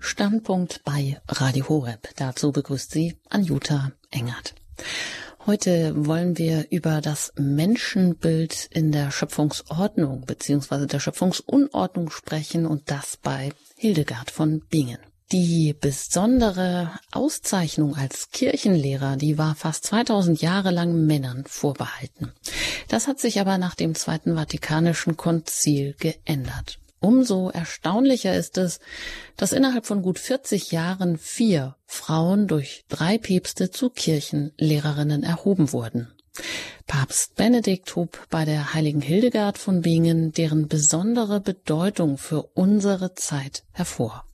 Standpunkt bei Radio Horeb. Dazu begrüßt sie Anjuta Engert. Heute wollen wir über das Menschenbild in der Schöpfungsordnung bzw. der Schöpfungsunordnung sprechen und das bei Hildegard von Bingen. Die besondere Auszeichnung als Kirchenlehrer, die war fast 2000 Jahre lang Männern vorbehalten. Das hat sich aber nach dem Zweiten Vatikanischen Konzil geändert. Umso erstaunlicher ist es, dass innerhalb von gut 40 Jahren vier Frauen durch drei Päpste zu Kirchenlehrerinnen erhoben wurden. Papst Benedikt hob bei der heiligen Hildegard von Bingen deren besondere Bedeutung für unsere Zeit hervor.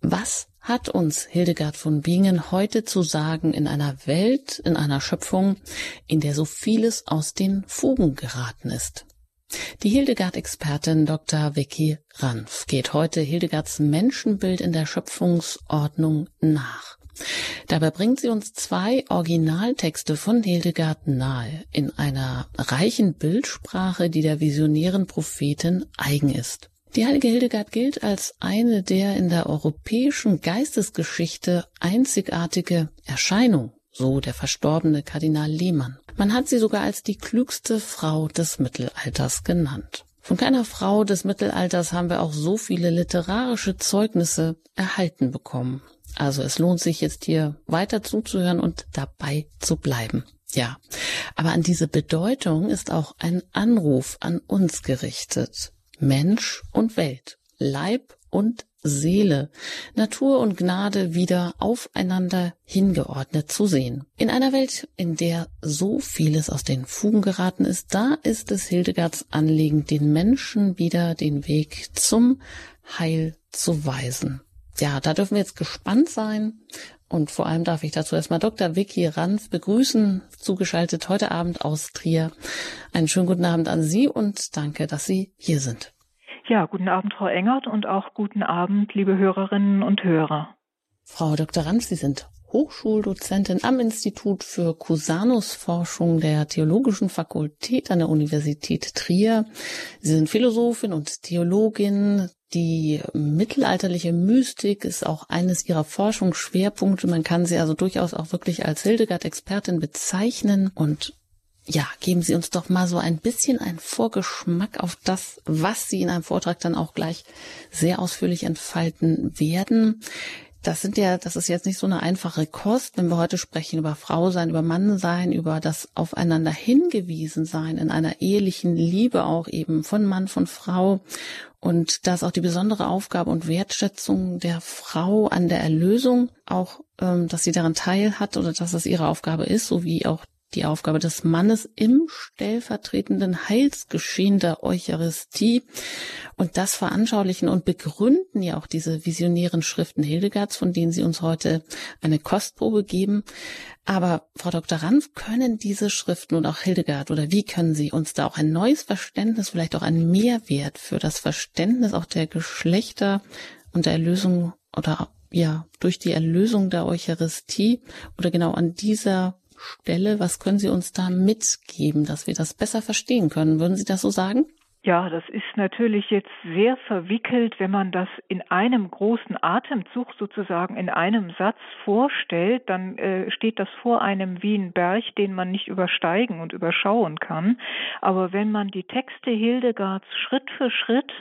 Was hat uns Hildegard von Bingen heute zu sagen in einer Welt, in einer Schöpfung, in der so vieles aus den Fugen geraten ist? Die Hildegard-Expertin Dr. Vicky Ranf geht heute Hildegards Menschenbild in der Schöpfungsordnung nach. Dabei bringt sie uns zwei Originaltexte von Hildegard nahe, in einer reichen Bildsprache, die der visionären Prophetin eigen ist. Die heilige Hildegard gilt als eine der in der europäischen Geistesgeschichte einzigartige Erscheinung, so der verstorbene Kardinal Lehmann. Man hat sie sogar als die klügste Frau des Mittelalters genannt. Von keiner Frau des Mittelalters haben wir auch so viele literarische Zeugnisse erhalten bekommen. Also es lohnt sich jetzt hier weiter zuzuhören und dabei zu bleiben. Ja, aber an diese Bedeutung ist auch ein Anruf an uns gerichtet. Mensch und Welt, Leib und Seele, Natur und Gnade wieder aufeinander hingeordnet zu sehen. In einer Welt, in der so vieles aus den Fugen geraten ist, da ist es Hildegards Anliegen, den Menschen wieder den Weg zum Heil zu weisen. Ja, da dürfen wir jetzt gespannt sein. Und vor allem darf ich dazu erstmal Dr. Vicky Ranf begrüßen, zugeschaltet heute Abend aus Trier. Einen schönen guten Abend an Sie und danke, dass Sie hier sind. Ja, guten Abend, Frau Engert, und auch guten Abend, liebe Hörerinnen und Hörer. Frau Dr. Ranf, Sie sind Hochschuldozentin am Institut für Cusanus-Forschung der Theologischen Fakultät an der Universität Trier. Sie sind Philosophin und Theologin. Die mittelalterliche Mystik ist auch eines ihrer Forschungsschwerpunkte. Man kann sie also durchaus auch wirklich als Hildegard-Expertin bezeichnen und ja, geben Sie uns doch mal so ein bisschen einen Vorgeschmack auf das, was Sie in einem Vortrag dann auch gleich sehr ausführlich entfalten werden. Das sind ja, das ist jetzt nicht so eine einfache Kost, wenn wir heute sprechen über Frau sein, über Mann sein, über das aufeinander hingewiesen sein in einer ehelichen Liebe auch eben von Mann, von Frau. Und da ist auch die besondere Aufgabe und Wertschätzung der Frau an der Erlösung, auch, ähm, dass sie daran teil hat oder dass es ihre Aufgabe ist, so wie auch die Aufgabe des Mannes im stellvertretenden Heilsgeschehen der Eucharistie und das veranschaulichen und begründen ja auch diese visionären Schriften Hildegards, von denen Sie uns heute eine Kostprobe geben. Aber Frau Dr. Ranf, können diese Schriften und auch Hildegard oder wie können Sie uns da auch ein neues Verständnis, vielleicht auch einen Mehrwert für das Verständnis auch der Geschlechter und der Erlösung oder ja, durch die Erlösung der Eucharistie oder genau an dieser Stelle. Was können Sie uns da mitgeben, dass wir das besser verstehen können? Würden Sie das so sagen? Ja, das ist natürlich jetzt sehr verwickelt, wenn man das in einem großen Atemzug sozusagen in einem Satz vorstellt, dann äh, steht das vor einem wie ein Berg, den man nicht übersteigen und überschauen kann. Aber wenn man die Texte Hildegards Schritt für Schritt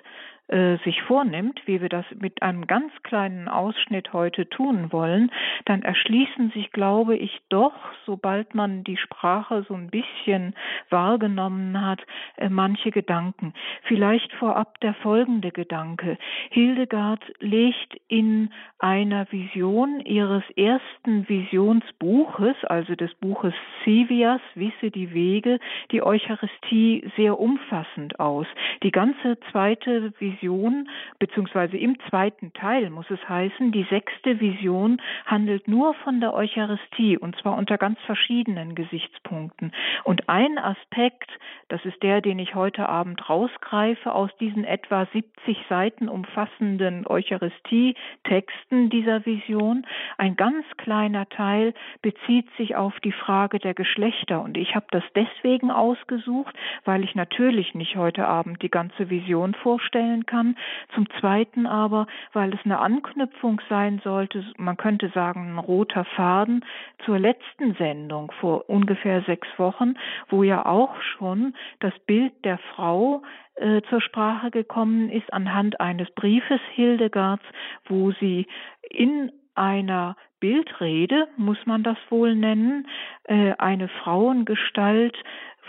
äh, sich vornimmt, wie wir das mit einem ganz kleinen Ausschnitt heute tun wollen, dann erschließen sich, glaube ich, doch, sobald man die Sprache so ein bisschen wahrgenommen hat, äh, manche Gedanken. Vielleicht vorab der folgende Gedanke. Hildegard legt in einer Vision ihres ersten Visionsbuches, also des Buches Sivias, Wisse die Wege, die Eucharistie sehr umfassend aus. Die ganze zweite Vision Vision, beziehungsweise im zweiten Teil muss es heißen, die sechste Vision handelt nur von der Eucharistie und zwar unter ganz verschiedenen Gesichtspunkten. Und ein Aspekt, das ist der, den ich heute Abend rausgreife aus diesen etwa 70 Seiten umfassenden Eucharistie-Texten dieser Vision, ein ganz kleiner Teil bezieht sich auf die Frage der Geschlechter. Und ich habe das deswegen ausgesucht, weil ich natürlich nicht heute Abend die ganze Vision vorstellen kann. Zum Zweiten aber, weil es eine Anknüpfung sein sollte, man könnte sagen, ein roter Faden zur letzten Sendung vor ungefähr sechs Wochen, wo ja auch schon das Bild der Frau äh, zur Sprache gekommen ist anhand eines Briefes Hildegards, wo sie in einer Bildrede, muss man das wohl nennen, äh, eine Frauengestalt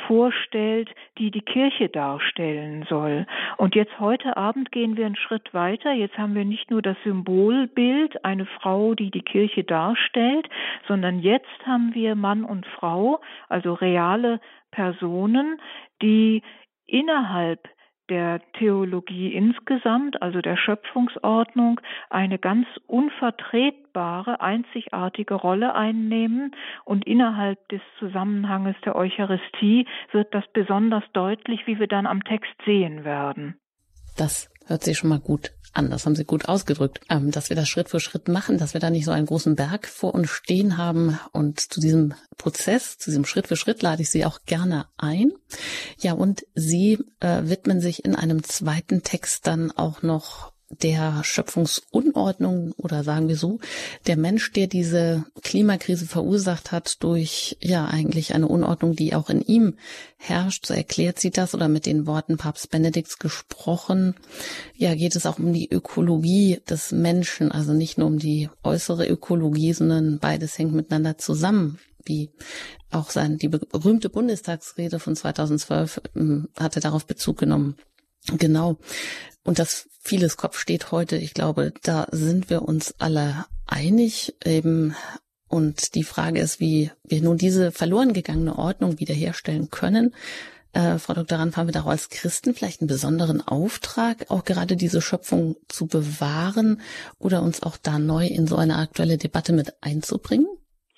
vorstellt, die die Kirche darstellen soll. Und jetzt heute Abend gehen wir einen Schritt weiter. Jetzt haben wir nicht nur das Symbolbild, eine Frau, die die Kirche darstellt, sondern jetzt haben wir Mann und Frau, also reale Personen, die innerhalb der Theologie insgesamt, also der Schöpfungsordnung, eine ganz unvertretbare, einzigartige Rolle einnehmen. Und innerhalb des Zusammenhanges der Eucharistie wird das besonders deutlich, wie wir dann am Text sehen werden. Das hört sich schon mal gut an. Das haben Sie gut ausgedrückt. Ähm, dass wir das Schritt für Schritt machen, dass wir da nicht so einen großen Berg vor uns stehen haben. Und zu diesem Prozess, zu diesem Schritt für Schritt lade ich Sie auch gerne ein. Ja, und Sie äh, widmen sich in einem zweiten Text dann auch noch der Schöpfungsunordnung oder sagen wir so, der Mensch, der diese Klimakrise verursacht hat durch ja eigentlich eine Unordnung, die auch in ihm herrscht, so erklärt sie das oder mit den Worten Papst Benedikts gesprochen. Ja, geht es auch um die Ökologie des Menschen, also nicht nur um die äußere Ökologie, sondern beides hängt miteinander zusammen wie auch sein, die berühmte Bundestagsrede von 2012 ähm, hatte darauf Bezug genommen. Genau. Und das vieles Kopf steht heute, ich glaube, da sind wir uns alle einig. Eben und die Frage ist, wie wir nun diese verloren gegangene Ordnung wiederherstellen können. Äh, Frau Dr. Ranf, haben wir da auch als Christen vielleicht einen besonderen Auftrag, auch gerade diese Schöpfung zu bewahren oder uns auch da neu in so eine aktuelle Debatte mit einzubringen?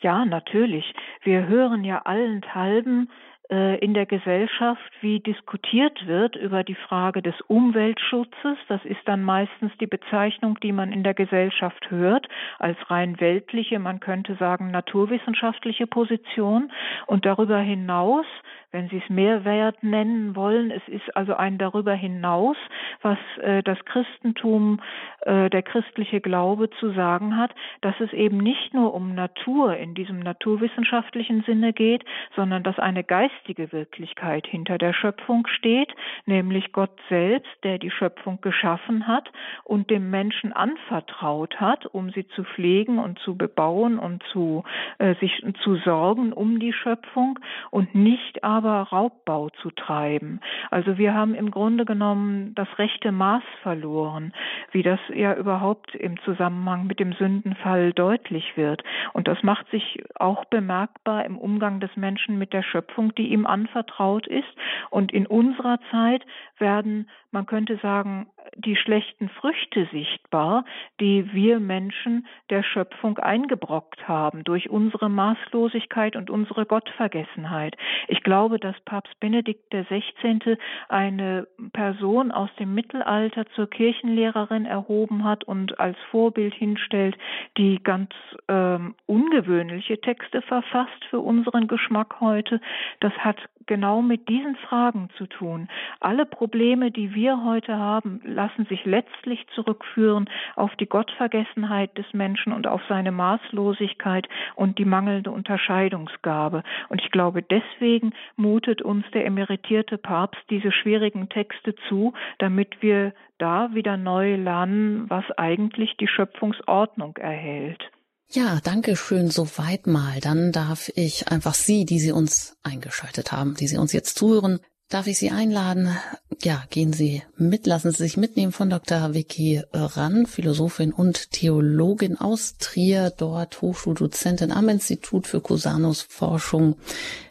Ja, natürlich. Wir hören ja allenthalben in der Gesellschaft, wie diskutiert wird über die Frage des Umweltschutzes. Das ist dann meistens die Bezeichnung, die man in der Gesellschaft hört, als rein weltliche, man könnte sagen naturwissenschaftliche Position. Und darüber hinaus wenn Sie es Mehrwert nennen wollen. Es ist also ein darüber hinaus, was äh, das Christentum, äh, der christliche Glaube zu sagen hat, dass es eben nicht nur um Natur in diesem naturwissenschaftlichen Sinne geht, sondern dass eine geistige Wirklichkeit hinter der Schöpfung steht, nämlich Gott selbst, der die Schöpfung geschaffen hat und dem Menschen anvertraut hat, um sie zu pflegen und zu bebauen und zu äh, sich zu sorgen um die Schöpfung und nicht aber aber Raubbau zu treiben. Also wir haben im Grunde genommen das rechte Maß verloren, wie das ja überhaupt im Zusammenhang mit dem Sündenfall deutlich wird. Und das macht sich auch bemerkbar im Umgang des Menschen mit der Schöpfung, die ihm anvertraut ist. Und in unserer Zeit werden, man könnte sagen, die schlechten Früchte sichtbar, die wir Menschen der Schöpfung eingebrockt haben durch unsere Maßlosigkeit und unsere Gottvergessenheit. Ich glaube, dass Papst Benedikt XVI. eine Person aus dem Mittelalter zur Kirchenlehrerin erhoben hat und als Vorbild hinstellt, die ganz ähm, ungewöhnliche Texte verfasst für unseren Geschmack heute. Das hat genau mit diesen Fragen zu tun. Alle Probleme, die wir heute haben, lassen sich letztlich zurückführen auf die Gottvergessenheit des Menschen und auf seine Maßlosigkeit und die mangelnde Unterscheidungsgabe. Und ich glaube, deswegen mutet uns der emeritierte Papst diese schwierigen Texte zu, damit wir da wieder neu lernen, was eigentlich die Schöpfungsordnung erhält. Ja, danke schön. Soweit mal. Dann darf ich einfach Sie, die Sie uns eingeschaltet haben, die Sie uns jetzt zuhören, darf ich Sie einladen. Ja, gehen Sie mit, lassen Sie sich mitnehmen von Dr. Vicky Rann, Philosophin und Theologin aus Trier, dort Hochschuldozentin am Institut für Cusanus Forschung.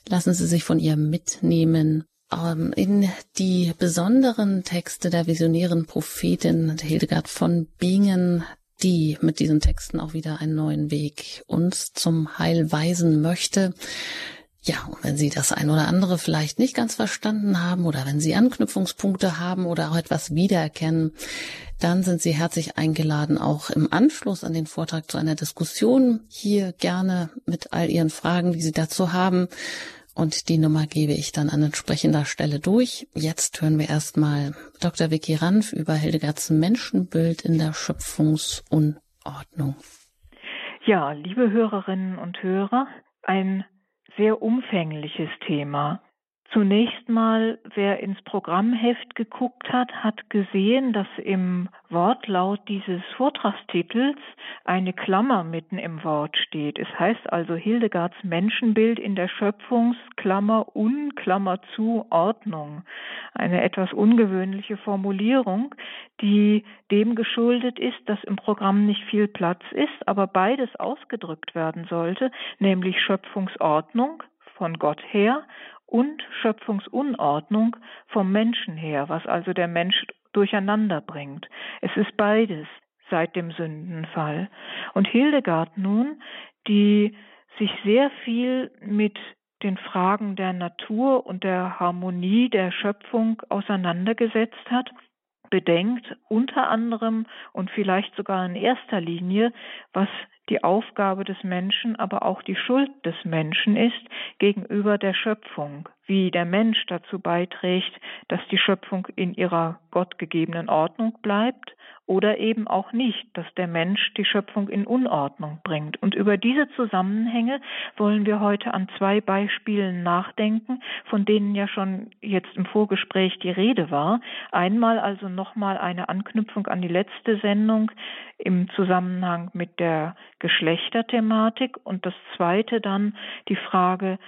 Lassen Sie sich von ihr mitnehmen ähm, in die besonderen Texte der visionären Prophetin Hildegard von Bingen, die mit diesen Texten auch wieder einen neuen Weg uns zum Heil weisen möchte. Ja, und wenn Sie das ein oder andere vielleicht nicht ganz verstanden haben oder wenn Sie Anknüpfungspunkte haben oder auch etwas wiedererkennen, dann sind Sie herzlich eingeladen, auch im Anschluss an den Vortrag zu einer Diskussion hier gerne mit all Ihren Fragen, die Sie dazu haben, und die Nummer gebe ich dann an entsprechender Stelle durch. Jetzt hören wir erstmal Dr. Vicky Ranf über Hildegards Menschenbild in der Schöpfungsunordnung. Ja, liebe Hörerinnen und Hörer, ein sehr umfängliches Thema. Zunächst mal, wer ins Programmheft geguckt hat, hat gesehen, dass im Wortlaut dieses Vortragstitels eine Klammer mitten im Wort steht. Es heißt also Hildegards Menschenbild in der Schöpfungsklammer un Klammer zu Ordnung. Eine etwas ungewöhnliche Formulierung, die dem geschuldet ist, dass im Programm nicht viel Platz ist, aber beides ausgedrückt werden sollte, nämlich Schöpfungsordnung von Gott her und Schöpfungsunordnung vom Menschen her, was also der Mensch durcheinander bringt. Es ist beides seit dem Sündenfall. Und Hildegard nun, die sich sehr viel mit den Fragen der Natur und der Harmonie der Schöpfung auseinandergesetzt hat, bedenkt unter anderem und vielleicht sogar in erster Linie, was die Aufgabe des Menschen, aber auch die Schuld des Menschen ist gegenüber der Schöpfung, wie der Mensch dazu beiträgt, dass die Schöpfung in ihrer gottgegebenen Ordnung bleibt oder eben auch nicht, dass der Mensch die Schöpfung in Unordnung bringt. Und über diese Zusammenhänge wollen wir heute an zwei Beispielen nachdenken, von denen ja schon jetzt im Vorgespräch die Rede war. Einmal also nochmal eine Anknüpfung an die letzte Sendung im Zusammenhang mit der Geschlechterthematik und das zweite dann die Frage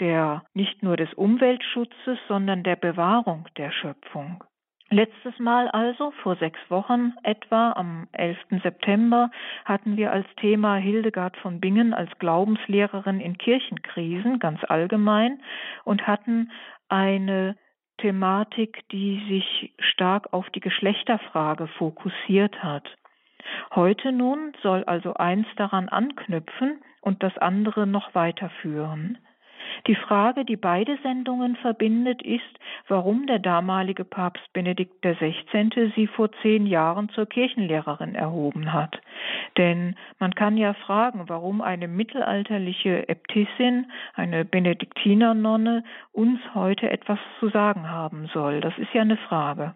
der nicht nur des Umweltschutzes, sondern der Bewahrung der Schöpfung. Letztes Mal also, vor sechs Wochen etwa, am 11. September, hatten wir als Thema Hildegard von Bingen als Glaubenslehrerin in Kirchenkrisen ganz allgemein und hatten eine Thematik, die sich stark auf die Geschlechterfrage fokussiert hat. Heute nun soll also eins daran anknüpfen und das andere noch weiterführen. Die Frage, die beide Sendungen verbindet, ist, warum der damalige Papst Benedikt XVI. sie vor zehn Jahren zur Kirchenlehrerin erhoben hat. Denn man kann ja fragen, warum eine mittelalterliche Äbtissin, eine Benediktinernonne, uns heute etwas zu sagen haben soll. Das ist ja eine Frage.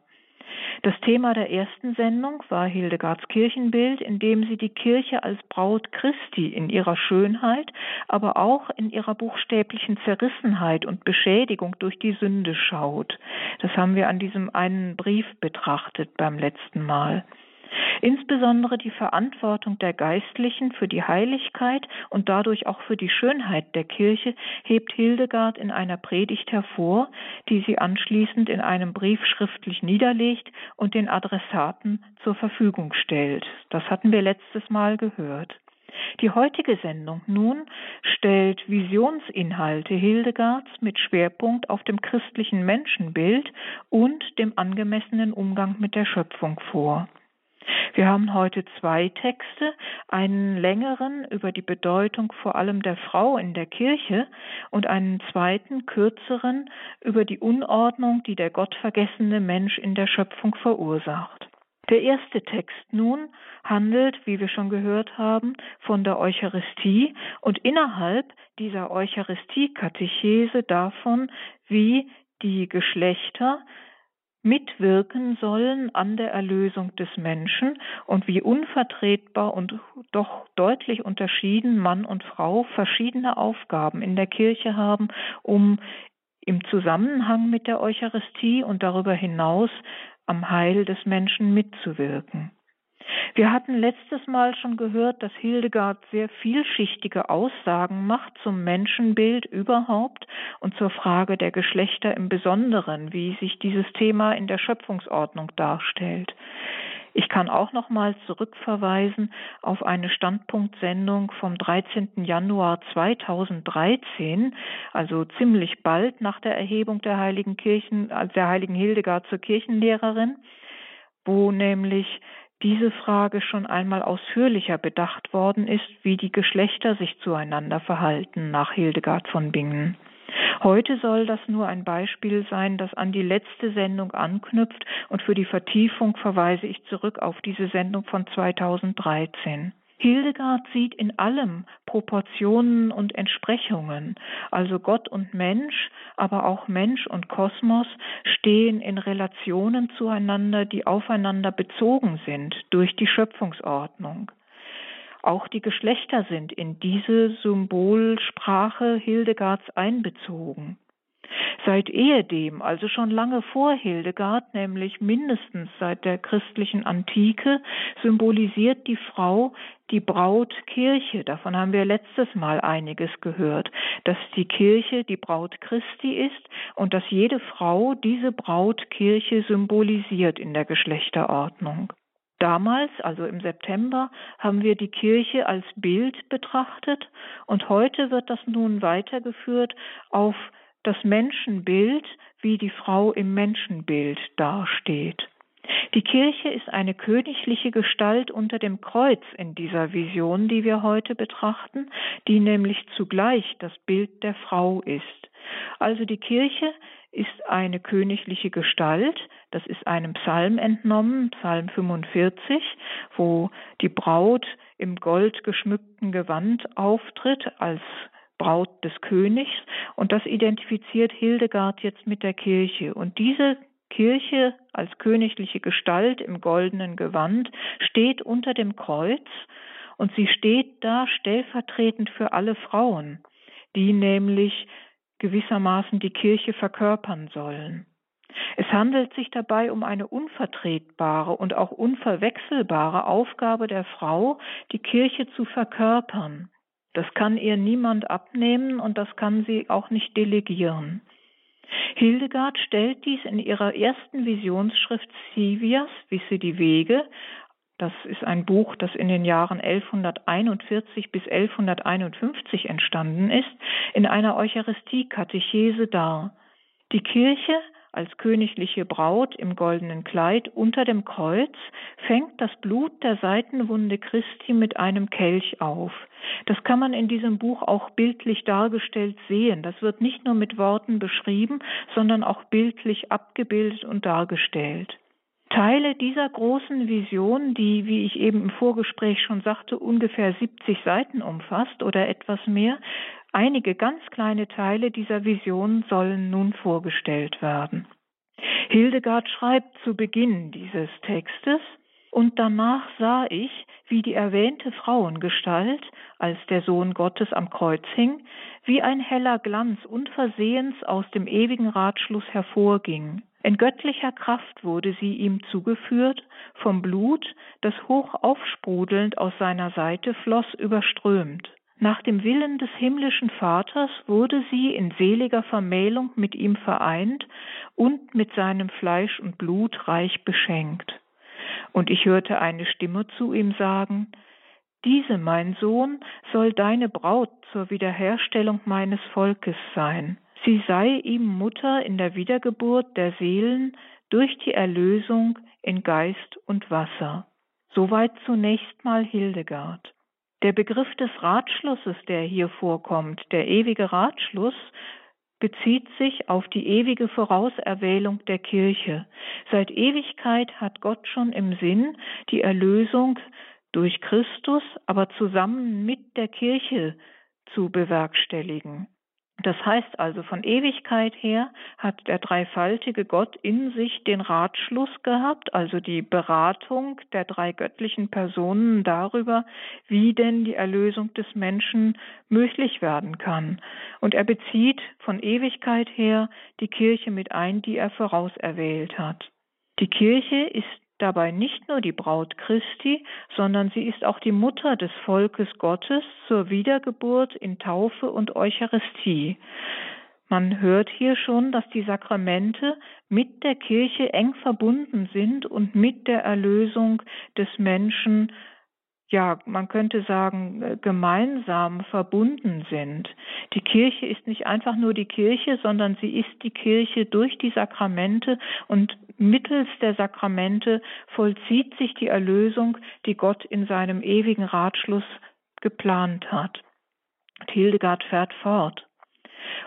Das Thema der ersten Sendung war Hildegards Kirchenbild, in dem sie die Kirche als Braut Christi in ihrer Schönheit, aber auch in ihrer buchstäblichen Zerrissenheit und Beschädigung durch die Sünde schaut. Das haben wir an diesem einen Brief betrachtet beim letzten Mal. Insbesondere die Verantwortung der Geistlichen für die Heiligkeit und dadurch auch für die Schönheit der Kirche hebt Hildegard in einer Predigt hervor, die sie anschließend in einem Brief schriftlich niederlegt und den Adressaten zur Verfügung stellt. Das hatten wir letztes Mal gehört. Die heutige Sendung nun stellt Visionsinhalte Hildegards mit Schwerpunkt auf dem christlichen Menschenbild und dem angemessenen Umgang mit der Schöpfung vor. Wir haben heute zwei Texte, einen längeren über die Bedeutung vor allem der Frau in der Kirche und einen zweiten kürzeren über die Unordnung, die der gottvergessene Mensch in der Schöpfung verursacht. Der erste Text nun handelt, wie wir schon gehört haben, von der Eucharistie und innerhalb dieser Eucharistie-Katechese davon, wie die Geschlechter mitwirken sollen an der Erlösung des Menschen und wie unvertretbar und doch deutlich unterschieden Mann und Frau verschiedene Aufgaben in der Kirche haben, um im Zusammenhang mit der Eucharistie und darüber hinaus am Heil des Menschen mitzuwirken. Wir hatten letztes Mal schon gehört, dass Hildegard sehr vielschichtige Aussagen macht zum Menschenbild überhaupt und zur Frage der Geschlechter im Besonderen, wie sich dieses Thema in der Schöpfungsordnung darstellt. Ich kann auch noch mal zurückverweisen auf eine Standpunktsendung vom 13. Januar 2013, also ziemlich bald nach der Erhebung der heiligen Kirchen, der heiligen Hildegard zur Kirchenlehrerin, wo nämlich diese Frage schon einmal ausführlicher bedacht worden ist, wie die Geschlechter sich zueinander verhalten nach Hildegard von Bingen. Heute soll das nur ein Beispiel sein, das an die letzte Sendung anknüpft und für die Vertiefung verweise ich zurück auf diese Sendung von 2013. Hildegard sieht in allem Proportionen und Entsprechungen. Also Gott und Mensch, aber auch Mensch und Kosmos stehen in Relationen zueinander, die aufeinander bezogen sind durch die Schöpfungsordnung. Auch die Geschlechter sind in diese Symbolsprache Hildegards einbezogen. Seit ehedem, also schon lange vor Hildegard, nämlich mindestens seit der christlichen Antike, symbolisiert die Frau die Brautkirche. Davon haben wir letztes Mal einiges gehört, dass die Kirche die Braut Christi ist und dass jede Frau diese Brautkirche symbolisiert in der Geschlechterordnung. Damals, also im September, haben wir die Kirche als Bild betrachtet und heute wird das nun weitergeführt auf das Menschenbild, wie die Frau im Menschenbild dasteht. Die Kirche ist eine königliche Gestalt unter dem Kreuz in dieser Vision, die wir heute betrachten, die nämlich zugleich das Bild der Frau ist. Also die Kirche ist eine königliche Gestalt, das ist einem Psalm entnommen, Psalm 45, wo die Braut im goldgeschmückten Gewand auftritt als Braut des Königs und das identifiziert Hildegard jetzt mit der Kirche. Und diese Kirche als königliche Gestalt im goldenen Gewand steht unter dem Kreuz und sie steht da stellvertretend für alle Frauen, die nämlich gewissermaßen die Kirche verkörpern sollen. Es handelt sich dabei um eine unvertretbare und auch unverwechselbare Aufgabe der Frau, die Kirche zu verkörpern. Das kann ihr niemand abnehmen und das kann sie auch nicht delegieren. Hildegard stellt dies in ihrer ersten Visionsschrift Sivias, Wisse die Wege, das ist ein Buch, das in den Jahren 1141 bis 1151 entstanden ist, in einer Eucharistie-Katechese dar. Die Kirche als königliche Braut im goldenen Kleid unter dem Kreuz fängt das Blut der Seitenwunde Christi mit einem Kelch auf. Das kann man in diesem Buch auch bildlich dargestellt sehen. Das wird nicht nur mit Worten beschrieben, sondern auch bildlich abgebildet und dargestellt. Teile dieser großen Vision, die, wie ich eben im Vorgespräch schon sagte, ungefähr 70 Seiten umfasst oder etwas mehr, Einige ganz kleine Teile dieser Vision sollen nun vorgestellt werden. Hildegard schreibt zu Beginn dieses Textes, und danach sah ich, wie die erwähnte Frauengestalt, als der Sohn Gottes am Kreuz hing, wie ein heller Glanz unversehens aus dem ewigen Ratschluss hervorging. In göttlicher Kraft wurde sie ihm zugeführt, vom Blut, das hoch aufsprudelnd aus seiner Seite floss, überströmt. Nach dem Willen des himmlischen Vaters wurde sie in seliger Vermählung mit ihm vereint und mit seinem Fleisch und Blut reich beschenkt. Und ich hörte eine Stimme zu ihm sagen, diese, mein Sohn, soll deine Braut zur Wiederherstellung meines Volkes sein. Sie sei ihm Mutter in der Wiedergeburt der Seelen durch die Erlösung in Geist und Wasser. Soweit zunächst mal Hildegard. Der Begriff des Ratschlusses, der hier vorkommt, der ewige Ratschluss, bezieht sich auf die ewige Vorauserwählung der Kirche. Seit Ewigkeit hat Gott schon im Sinn, die Erlösung durch Christus, aber zusammen mit der Kirche zu bewerkstelligen. Das heißt also, von Ewigkeit her hat der dreifaltige Gott in sich den Ratschluss gehabt, also die Beratung der drei göttlichen Personen darüber, wie denn die Erlösung des Menschen möglich werden kann. Und er bezieht von Ewigkeit her die Kirche mit ein, die er vorauserwählt hat. Die Kirche ist dabei nicht nur die Braut Christi, sondern sie ist auch die Mutter des Volkes Gottes zur Wiedergeburt in Taufe und Eucharistie. Man hört hier schon, dass die Sakramente mit der Kirche eng verbunden sind und mit der Erlösung des Menschen ja, man könnte sagen, äh, gemeinsam verbunden sind. Die Kirche ist nicht einfach nur die Kirche, sondern sie ist die Kirche durch die Sakramente und mittels der Sakramente vollzieht sich die Erlösung, die Gott in seinem ewigen Ratschluss geplant hat. Hildegard fährt fort.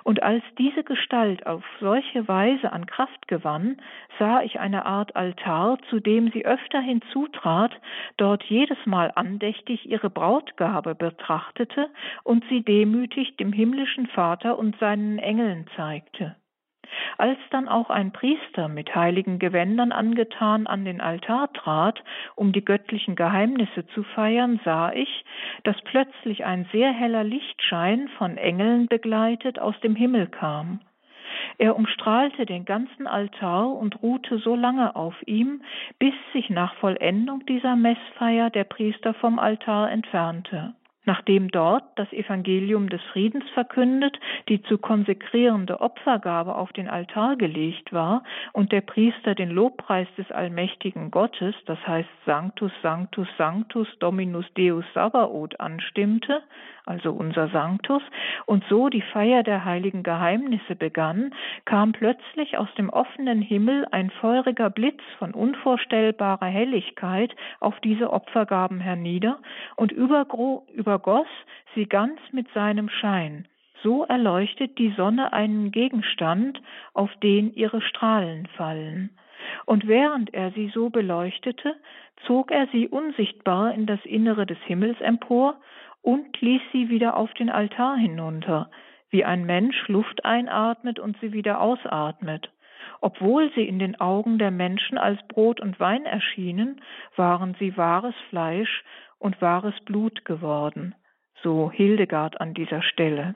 Und als diese Gestalt auf solche Weise an Kraft gewann, sah ich eine Art Altar, zu dem sie öfter hinzutrat, dort jedes Mal andächtig ihre Brautgabe betrachtete und sie demütig dem himmlischen Vater und seinen Engeln zeigte. Als dann auch ein Priester mit heiligen Gewändern angetan an den Altar trat, um die göttlichen Geheimnisse zu feiern, sah ich, dass plötzlich ein sehr heller Lichtschein von Engeln begleitet aus dem Himmel kam. Er umstrahlte den ganzen Altar und ruhte so lange auf ihm, bis sich nach Vollendung dieser Messfeier der Priester vom Altar entfernte. Nachdem dort das Evangelium des Friedens verkündet, die zu konsekrierende Opfergabe auf den Altar gelegt war und der Priester den Lobpreis des allmächtigen Gottes, das heißt Sanctus, Sanctus, Sanctus, Dominus Deus Sabaoth anstimmte, also unser Sanctus, und so die Feier der heiligen Geheimnisse begann, kam plötzlich aus dem offenen Himmel ein feuriger Blitz von unvorstellbarer Helligkeit auf diese Opfergaben hernieder und übergoss sie ganz mit seinem Schein. So erleuchtet die Sonne einen Gegenstand, auf den ihre Strahlen fallen. Und während er sie so beleuchtete, zog er sie unsichtbar in das Innere des Himmels empor und ließ sie wieder auf den Altar hinunter, wie ein Mensch Luft einatmet und sie wieder ausatmet. Obwohl sie in den Augen der Menschen als Brot und Wein erschienen, waren sie wahres Fleisch und wahres Blut geworden. So Hildegard an dieser Stelle.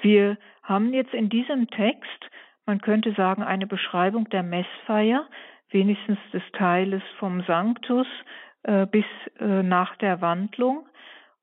Wir haben jetzt in diesem Text, man könnte sagen, eine Beschreibung der Messfeier, wenigstens des Teiles vom Sanctus äh, bis äh, nach der Wandlung.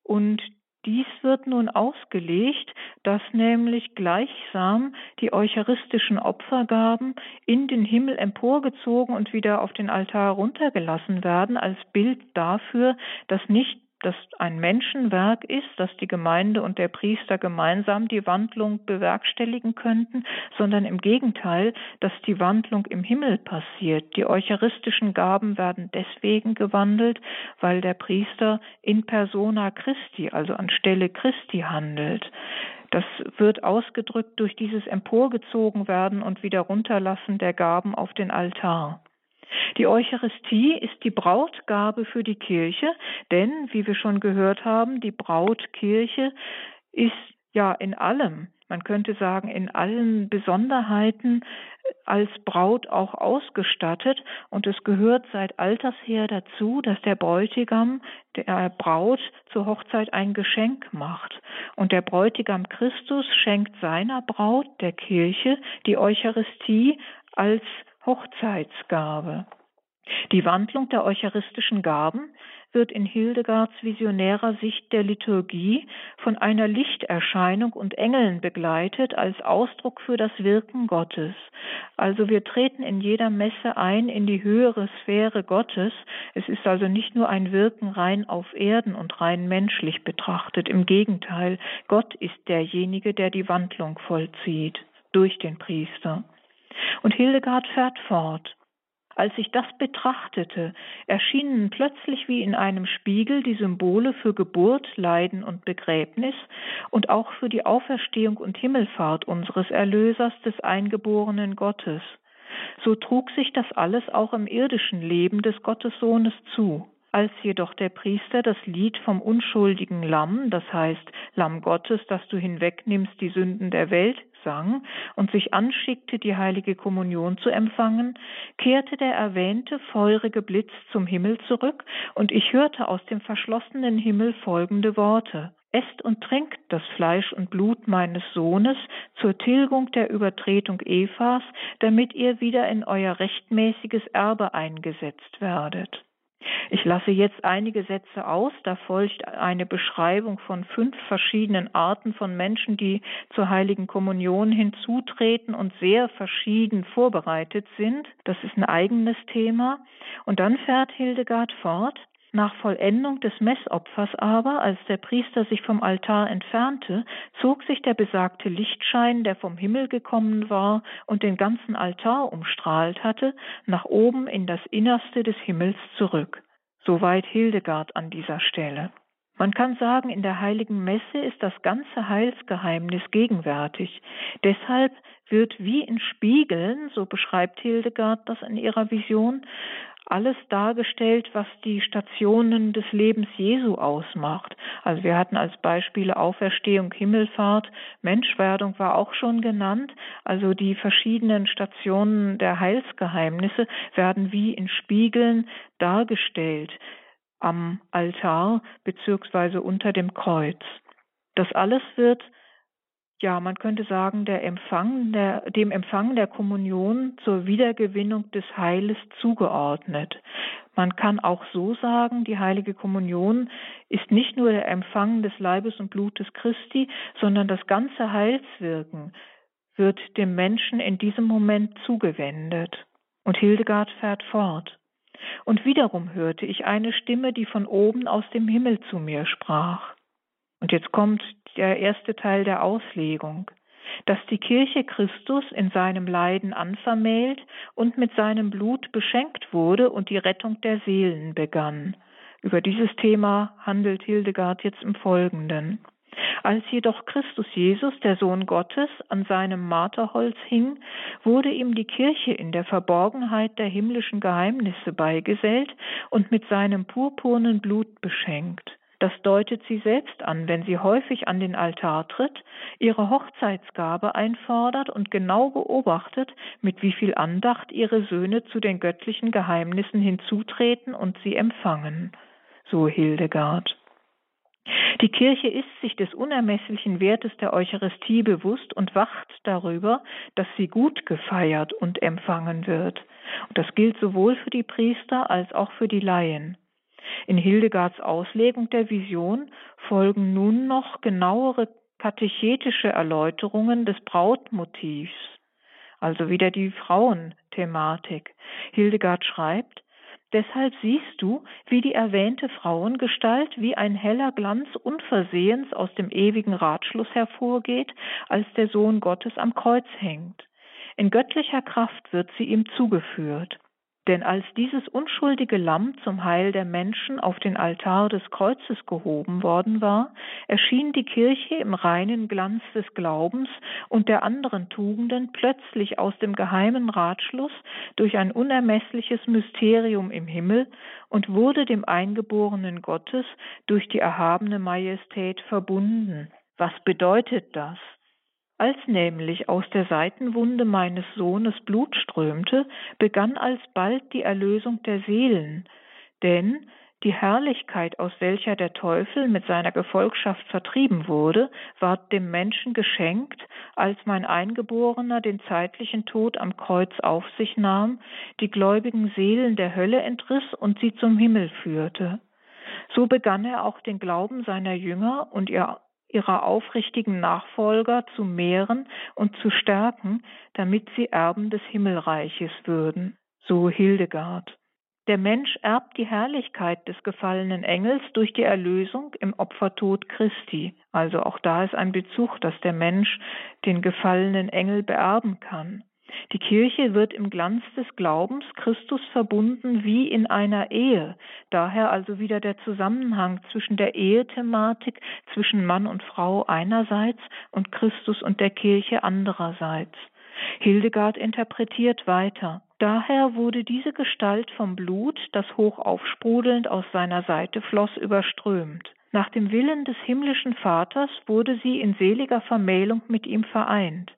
Und dies wird nun ausgelegt, dass nämlich gleichsam die eucharistischen Opfergaben in den Himmel emporgezogen und wieder auf den Altar runtergelassen werden, als Bild dafür, dass nicht das ein Menschenwerk ist, dass die Gemeinde und der Priester gemeinsam die Wandlung bewerkstelligen könnten, sondern im Gegenteil, dass die Wandlung im Himmel passiert. Die eucharistischen Gaben werden deswegen gewandelt, weil der Priester in persona Christi, also anstelle Christi handelt. Das wird ausgedrückt durch dieses Emporgezogen werden und wieder runterlassen der Gaben auf den Altar. Die Eucharistie ist die Brautgabe für die Kirche, denn, wie wir schon gehört haben, die Brautkirche ist ja in allem, man könnte sagen, in allen Besonderheiten als Braut auch ausgestattet. Und es gehört seit alters her dazu, dass der Bräutigam der Braut zur Hochzeit ein Geschenk macht. Und der Bräutigam Christus schenkt seiner Braut, der Kirche, die Eucharistie als Hochzeitsgabe. Die Wandlung der eucharistischen Gaben wird in Hildegards visionärer Sicht der Liturgie von einer Lichterscheinung und Engeln begleitet als Ausdruck für das Wirken Gottes. Also wir treten in jeder Messe ein in die höhere Sphäre Gottes. Es ist also nicht nur ein Wirken rein auf Erden und rein menschlich betrachtet. Im Gegenteil, Gott ist derjenige, der die Wandlung vollzieht durch den Priester. Und Hildegard fährt fort. Als ich das betrachtete, erschienen plötzlich wie in einem Spiegel die Symbole für Geburt, Leiden und Begräbnis und auch für die Auferstehung und Himmelfahrt unseres Erlösers des eingeborenen Gottes. So trug sich das alles auch im irdischen Leben des Gottessohnes zu. Als jedoch der Priester das Lied vom unschuldigen Lamm, das heißt Lamm Gottes, das du hinwegnimmst die Sünden der Welt, sang und sich anschickte, die heilige Kommunion zu empfangen, kehrte der erwähnte feurige Blitz zum Himmel zurück, und ich hörte aus dem verschlossenen Himmel folgende Worte Esst und trinkt das Fleisch und Blut meines Sohnes zur Tilgung der Übertretung Evas, damit ihr wieder in euer rechtmäßiges Erbe eingesetzt werdet. Ich lasse jetzt einige Sätze aus, da folgt eine Beschreibung von fünf verschiedenen Arten von Menschen, die zur heiligen Kommunion hinzutreten und sehr verschieden vorbereitet sind. Das ist ein eigenes Thema. Und dann fährt Hildegard fort. Nach Vollendung des Messopfers aber, als der Priester sich vom Altar entfernte, zog sich der besagte Lichtschein, der vom Himmel gekommen war und den ganzen Altar umstrahlt hatte, nach oben in das Innerste des Himmels zurück. Soweit Hildegard an dieser Stelle. Man kann sagen, in der heiligen Messe ist das ganze Heilsgeheimnis gegenwärtig. Deshalb wird wie in Spiegeln, so beschreibt Hildegard das in ihrer Vision, alles dargestellt, was die Stationen des Lebens Jesu ausmacht. Also wir hatten als Beispiele Auferstehung, Himmelfahrt, Menschwerdung war auch schon genannt. Also die verschiedenen Stationen der Heilsgeheimnisse werden wie in Spiegeln dargestellt am Altar beziehungsweise unter dem Kreuz. Das alles wird ja, man könnte sagen, der Empfang der, dem Empfang der Kommunion zur Wiedergewinnung des Heiles zugeordnet. Man kann auch so sagen, die heilige Kommunion ist nicht nur der Empfang des Leibes und Blutes Christi, sondern das ganze Heilswirken wird dem Menschen in diesem Moment zugewendet. Und Hildegard fährt fort. Und wiederum hörte ich eine Stimme, die von oben aus dem Himmel zu mir sprach. Und jetzt kommt der erste Teil der Auslegung, dass die Kirche Christus in seinem Leiden anvermählt und mit seinem Blut beschenkt wurde und die Rettung der Seelen begann. Über dieses Thema handelt Hildegard jetzt im Folgenden. Als jedoch Christus Jesus, der Sohn Gottes, an seinem Marterholz hing, wurde ihm die Kirche in der Verborgenheit der himmlischen Geheimnisse beigesellt und mit seinem purpurnen Blut beschenkt. Das deutet sie selbst an, wenn sie häufig an den Altar tritt, ihre Hochzeitsgabe einfordert und genau beobachtet, mit wie viel Andacht ihre Söhne zu den göttlichen Geheimnissen hinzutreten und sie empfangen. So Hildegard. Die Kirche ist sich des unermesslichen Wertes der Eucharistie bewusst und wacht darüber, dass sie gut gefeiert und empfangen wird. Und das gilt sowohl für die Priester als auch für die Laien. In Hildegards Auslegung der Vision folgen nun noch genauere katechetische Erläuterungen des Brautmotivs, also wieder die Frauenthematik. Hildegard schreibt, Deshalb siehst du, wie die erwähnte Frauengestalt wie ein heller Glanz unversehens aus dem ewigen Ratschluss hervorgeht, als der Sohn Gottes am Kreuz hängt. In göttlicher Kraft wird sie ihm zugeführt. Denn als dieses unschuldige Lamm zum Heil der Menschen auf den Altar des Kreuzes gehoben worden war, erschien die Kirche im reinen Glanz des Glaubens und der anderen Tugenden plötzlich aus dem geheimen Ratschluss durch ein unermessliches Mysterium im Himmel und wurde dem Eingeborenen Gottes durch die erhabene Majestät verbunden. Was bedeutet das? Als nämlich aus der Seitenwunde meines Sohnes Blut strömte, begann alsbald die Erlösung der Seelen, denn die Herrlichkeit, aus welcher der Teufel mit seiner Gefolgschaft vertrieben wurde, ward dem Menschen geschenkt, als mein Eingeborener den zeitlichen Tod am Kreuz auf sich nahm, die gläubigen Seelen der Hölle entriss und sie zum Himmel führte. So begann er auch den Glauben seiner Jünger und ihr ihrer aufrichtigen Nachfolger zu mehren und zu stärken, damit sie Erben des Himmelreiches würden. So Hildegard. Der Mensch erbt die Herrlichkeit des gefallenen Engels durch die Erlösung im Opfertod Christi. Also auch da ist ein Bezug, dass der Mensch den gefallenen Engel beerben kann. Die Kirche wird im Glanz des Glaubens Christus verbunden wie in einer Ehe. Daher also wieder der Zusammenhang zwischen der Ehethematik zwischen Mann und Frau einerseits und Christus und der Kirche andererseits. Hildegard interpretiert weiter. Daher wurde diese Gestalt vom Blut, das hoch aufsprudelnd aus seiner Seite floss, überströmt. Nach dem Willen des himmlischen Vaters wurde sie in seliger Vermählung mit ihm vereint.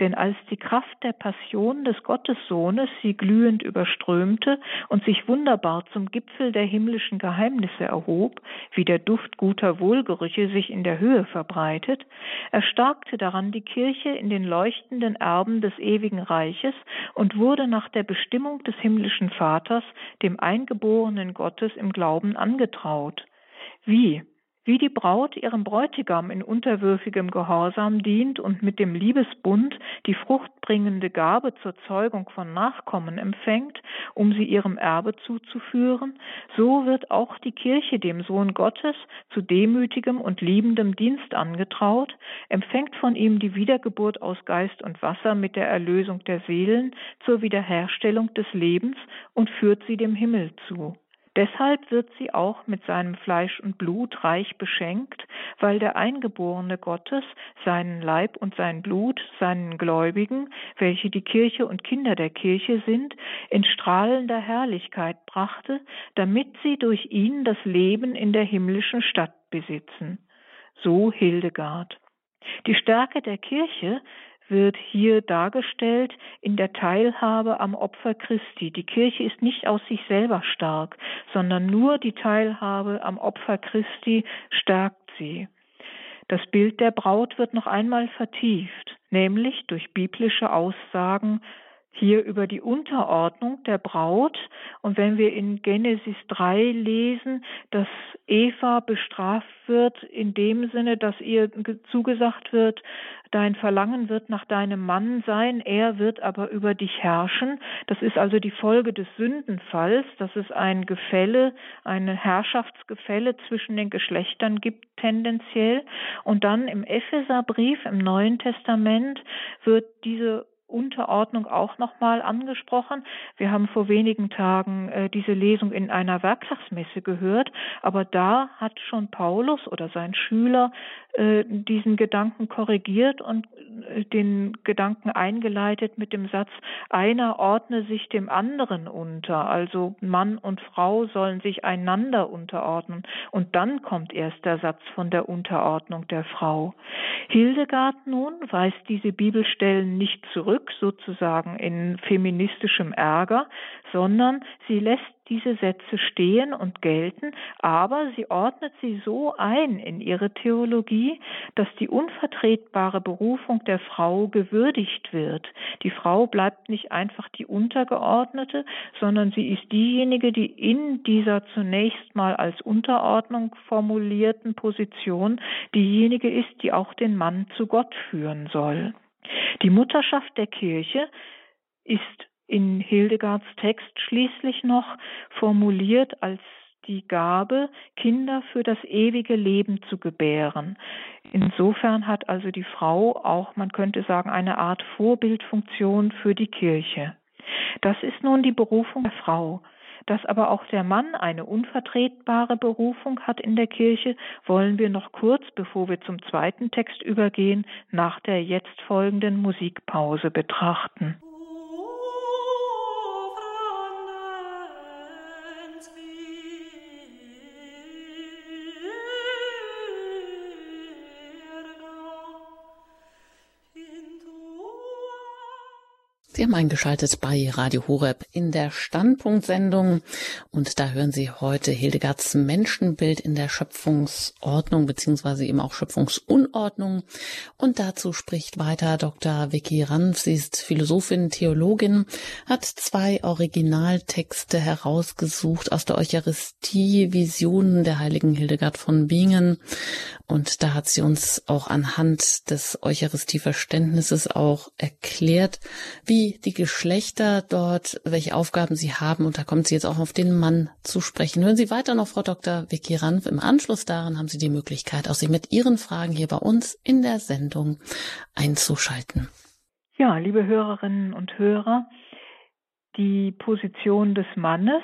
Denn als die Kraft der Passion des Gottessohnes sie glühend überströmte und sich wunderbar zum Gipfel der himmlischen Geheimnisse erhob, wie der Duft guter Wohlgerüche sich in der Höhe verbreitet, erstarkte daran die Kirche in den leuchtenden Erben des ewigen Reiches und wurde nach der Bestimmung des himmlischen Vaters dem Eingeborenen Gottes im Glauben angetraut. Wie? Wie die Braut ihrem Bräutigam in unterwürfigem Gehorsam dient und mit dem Liebesbund die fruchtbringende Gabe zur Zeugung von Nachkommen empfängt, um sie ihrem Erbe zuzuführen, so wird auch die Kirche dem Sohn Gottes zu demütigem und liebendem Dienst angetraut, empfängt von ihm die Wiedergeburt aus Geist und Wasser mit der Erlösung der Seelen zur Wiederherstellung des Lebens und führt sie dem Himmel zu. Deshalb wird sie auch mit seinem Fleisch und Blut reich beschenkt, weil der Eingeborene Gottes seinen Leib und sein Blut seinen Gläubigen, welche die Kirche und Kinder der Kirche sind, in strahlender Herrlichkeit brachte, damit sie durch ihn das Leben in der himmlischen Stadt besitzen. So Hildegard. Die Stärke der Kirche wird hier dargestellt in der Teilhabe am Opfer Christi. Die Kirche ist nicht aus sich selber stark, sondern nur die Teilhabe am Opfer Christi stärkt sie. Das Bild der Braut wird noch einmal vertieft, nämlich durch biblische Aussagen hier über die Unterordnung der Braut. Und wenn wir in Genesis 3 lesen, dass Eva bestraft wird in dem Sinne, dass ihr zugesagt wird, dein Verlangen wird nach deinem Mann sein, er wird aber über dich herrschen. Das ist also die Folge des Sündenfalls, dass es ein Gefälle, ein Herrschaftsgefälle zwischen den Geschlechtern gibt tendenziell. Und dann im Epheserbrief im Neuen Testament wird diese Unterordnung auch nochmal angesprochen. Wir haben vor wenigen Tagen äh, diese Lesung in einer Werktagsmesse gehört, aber da hat schon Paulus oder sein Schüler äh, diesen Gedanken korrigiert und äh, den Gedanken eingeleitet mit dem Satz, einer ordne sich dem anderen unter, also Mann und Frau sollen sich einander unterordnen. Und dann kommt erst der Satz von der Unterordnung der Frau. Hildegard nun weist diese Bibelstellen nicht zurück, sozusagen in feministischem Ärger, sondern sie lässt diese Sätze stehen und gelten, aber sie ordnet sie so ein in ihre Theologie, dass die unvertretbare Berufung der Frau gewürdigt wird. Die Frau bleibt nicht einfach die Untergeordnete, sondern sie ist diejenige, die in dieser zunächst mal als Unterordnung formulierten Position diejenige ist, die auch den Mann zu Gott führen soll. Die Mutterschaft der Kirche ist in Hildegards Text schließlich noch formuliert als die Gabe, Kinder für das ewige Leben zu gebären. Insofern hat also die Frau auch, man könnte sagen, eine Art Vorbildfunktion für die Kirche. Das ist nun die Berufung der Frau. Dass aber auch der Mann eine unvertretbare Berufung hat in der Kirche, wollen wir noch kurz, bevor wir zum zweiten Text übergehen, nach der jetzt folgenden Musikpause betrachten. Sie haben eingeschaltet bei Radio Horeb in der Standpunktsendung und da hören Sie heute Hildegards Menschenbild in der Schöpfungsordnung beziehungsweise eben auch Schöpfungsunordnung und dazu spricht weiter Dr. Vicky Ranf. Sie ist Philosophin, Theologin, hat zwei Originaltexte herausgesucht aus der Eucharistie Visionen der heiligen Hildegard von Bingen und da hat sie uns auch anhand des Eucharistieverständnisses auch erklärt, wie die Geschlechter dort, welche Aufgaben sie haben. Und da kommt sie jetzt auch auf den Mann zu sprechen. Hören Sie weiter noch, Frau Dr. Vicky Ranf. Im Anschluss daran haben Sie die Möglichkeit, auch sich mit Ihren Fragen hier bei uns in der Sendung einzuschalten. Ja, liebe Hörerinnen und Hörer, die Position des Mannes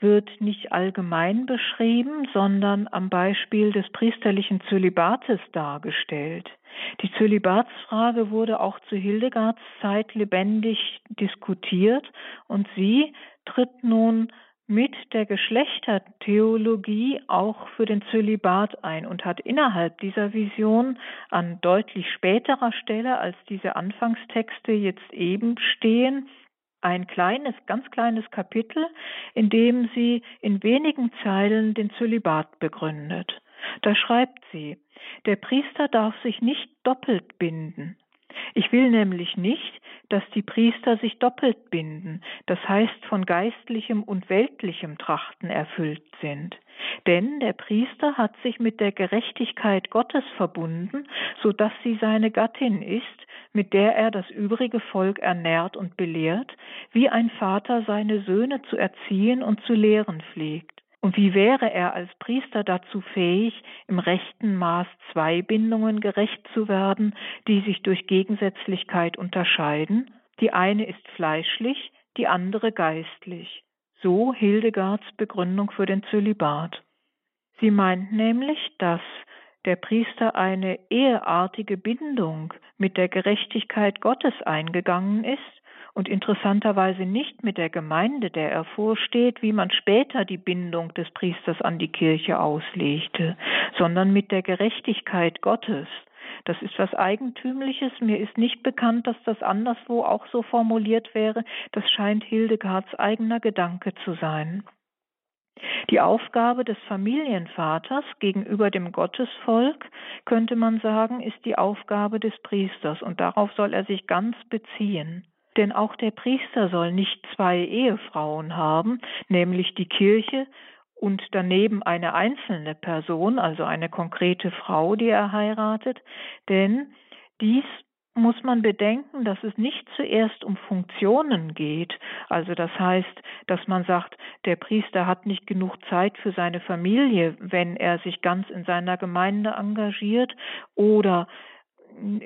wird nicht allgemein beschrieben, sondern am Beispiel des priesterlichen Zölibates dargestellt. Die Zölibatsfrage wurde auch zu Hildegards Zeit lebendig diskutiert und sie tritt nun mit der Geschlechtertheologie auch für den Zölibat ein und hat innerhalb dieser Vision an deutlich späterer Stelle, als diese Anfangstexte jetzt eben stehen, ein kleines, ganz kleines Kapitel, in dem sie in wenigen Zeilen den Zölibat begründet. Da schreibt sie, der Priester darf sich nicht doppelt binden. Ich will nämlich nicht, dass die Priester sich doppelt binden, das heißt von geistlichem und weltlichem Trachten erfüllt sind. Denn der Priester hat sich mit der Gerechtigkeit Gottes verbunden, so dass sie seine Gattin ist, mit der er das übrige Volk ernährt und belehrt, wie ein Vater seine Söhne zu erziehen und zu lehren pflegt. Und wie wäre er als Priester dazu fähig, im rechten Maß zwei Bindungen gerecht zu werden, die sich durch Gegensätzlichkeit unterscheiden? Die eine ist fleischlich, die andere geistlich. So Hildegards Begründung für den Zölibat. Sie meint nämlich, dass der Priester eine eheartige Bindung mit der Gerechtigkeit Gottes eingegangen ist und interessanterweise nicht mit der Gemeinde, der er vorsteht, wie man später die Bindung des Priesters an die Kirche auslegte, sondern mit der Gerechtigkeit Gottes. Das ist was Eigentümliches. Mir ist nicht bekannt, dass das anderswo auch so formuliert wäre. Das scheint Hildegards eigener Gedanke zu sein. Die Aufgabe des Familienvaters gegenüber dem Gottesvolk, könnte man sagen, ist die Aufgabe des Priesters und darauf soll er sich ganz beziehen. Denn auch der Priester soll nicht zwei Ehefrauen haben, nämlich die Kirche und daneben eine einzelne Person, also eine konkrete Frau, die er heiratet, denn dies muss man bedenken, dass es nicht zuerst um Funktionen geht. Also das heißt, dass man sagt, der Priester hat nicht genug Zeit für seine Familie, wenn er sich ganz in seiner Gemeinde engagiert oder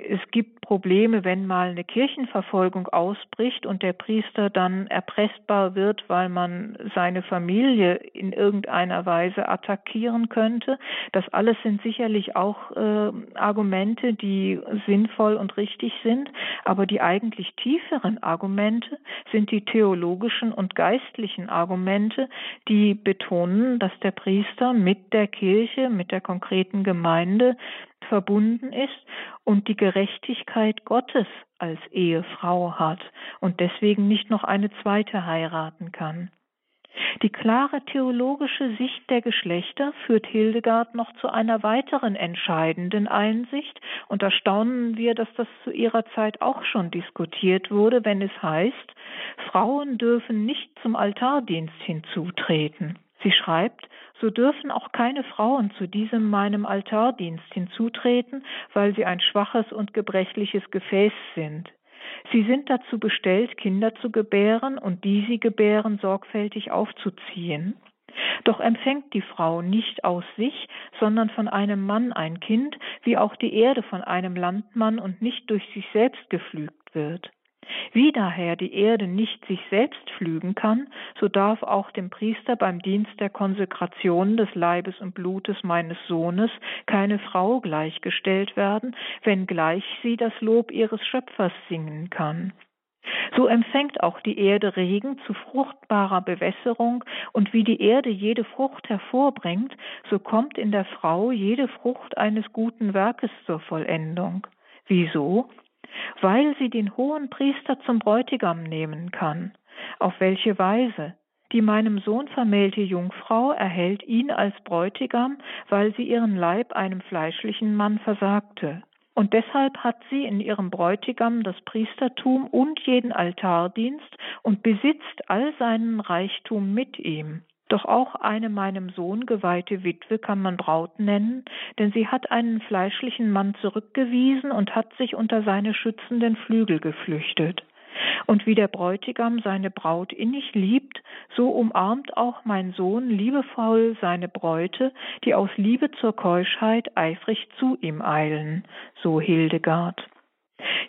es gibt Probleme, wenn mal eine Kirchenverfolgung ausbricht und der Priester dann erpressbar wird, weil man seine Familie in irgendeiner Weise attackieren könnte. Das alles sind sicherlich auch äh, Argumente, die sinnvoll und richtig sind, aber die eigentlich tieferen Argumente sind die theologischen und geistlichen Argumente, die betonen, dass der Priester mit der Kirche, mit der konkreten Gemeinde verbunden ist und die Gerechtigkeit Gottes als Ehefrau hat und deswegen nicht noch eine zweite heiraten kann. Die klare theologische Sicht der Geschlechter führt Hildegard noch zu einer weiteren entscheidenden Einsicht, und da staunen wir, dass das zu ihrer Zeit auch schon diskutiert wurde, wenn es heißt, Frauen dürfen nicht zum Altardienst hinzutreten. Sie schreibt, so dürfen auch keine Frauen zu diesem meinem Altardienst hinzutreten, weil sie ein schwaches und gebrechliches Gefäß sind. Sie sind dazu bestellt, Kinder zu gebären und die sie gebären sorgfältig aufzuziehen. Doch empfängt die Frau nicht aus sich, sondern von einem Mann ein Kind, wie auch die Erde von einem Landmann und nicht durch sich selbst gepflügt wird. Wie daher die Erde nicht sich selbst pflügen kann, so darf auch dem Priester beim Dienst der Konsekration des Leibes und Blutes meines Sohnes keine Frau gleichgestellt werden, wenngleich sie das Lob ihres Schöpfers singen kann. So empfängt auch die Erde Regen zu fruchtbarer Bewässerung, und wie die Erde jede Frucht hervorbringt, so kommt in der Frau jede Frucht eines guten Werkes zur Vollendung. Wieso? Weil sie den hohen Priester zum Bräutigam nehmen kann. Auf welche Weise? Die meinem Sohn vermählte Jungfrau erhält ihn als Bräutigam, weil sie ihren Leib einem fleischlichen Mann versagte. Und deshalb hat sie in ihrem Bräutigam das Priestertum und jeden Altardienst und besitzt all seinen Reichtum mit ihm. Doch auch eine meinem Sohn geweihte Witwe kann man Braut nennen, denn sie hat einen fleischlichen Mann zurückgewiesen und hat sich unter seine schützenden Flügel geflüchtet. Und wie der Bräutigam seine Braut innig liebt, so umarmt auch mein Sohn liebevoll seine Bräute, die aus Liebe zur Keuschheit eifrig zu ihm eilen, so Hildegard.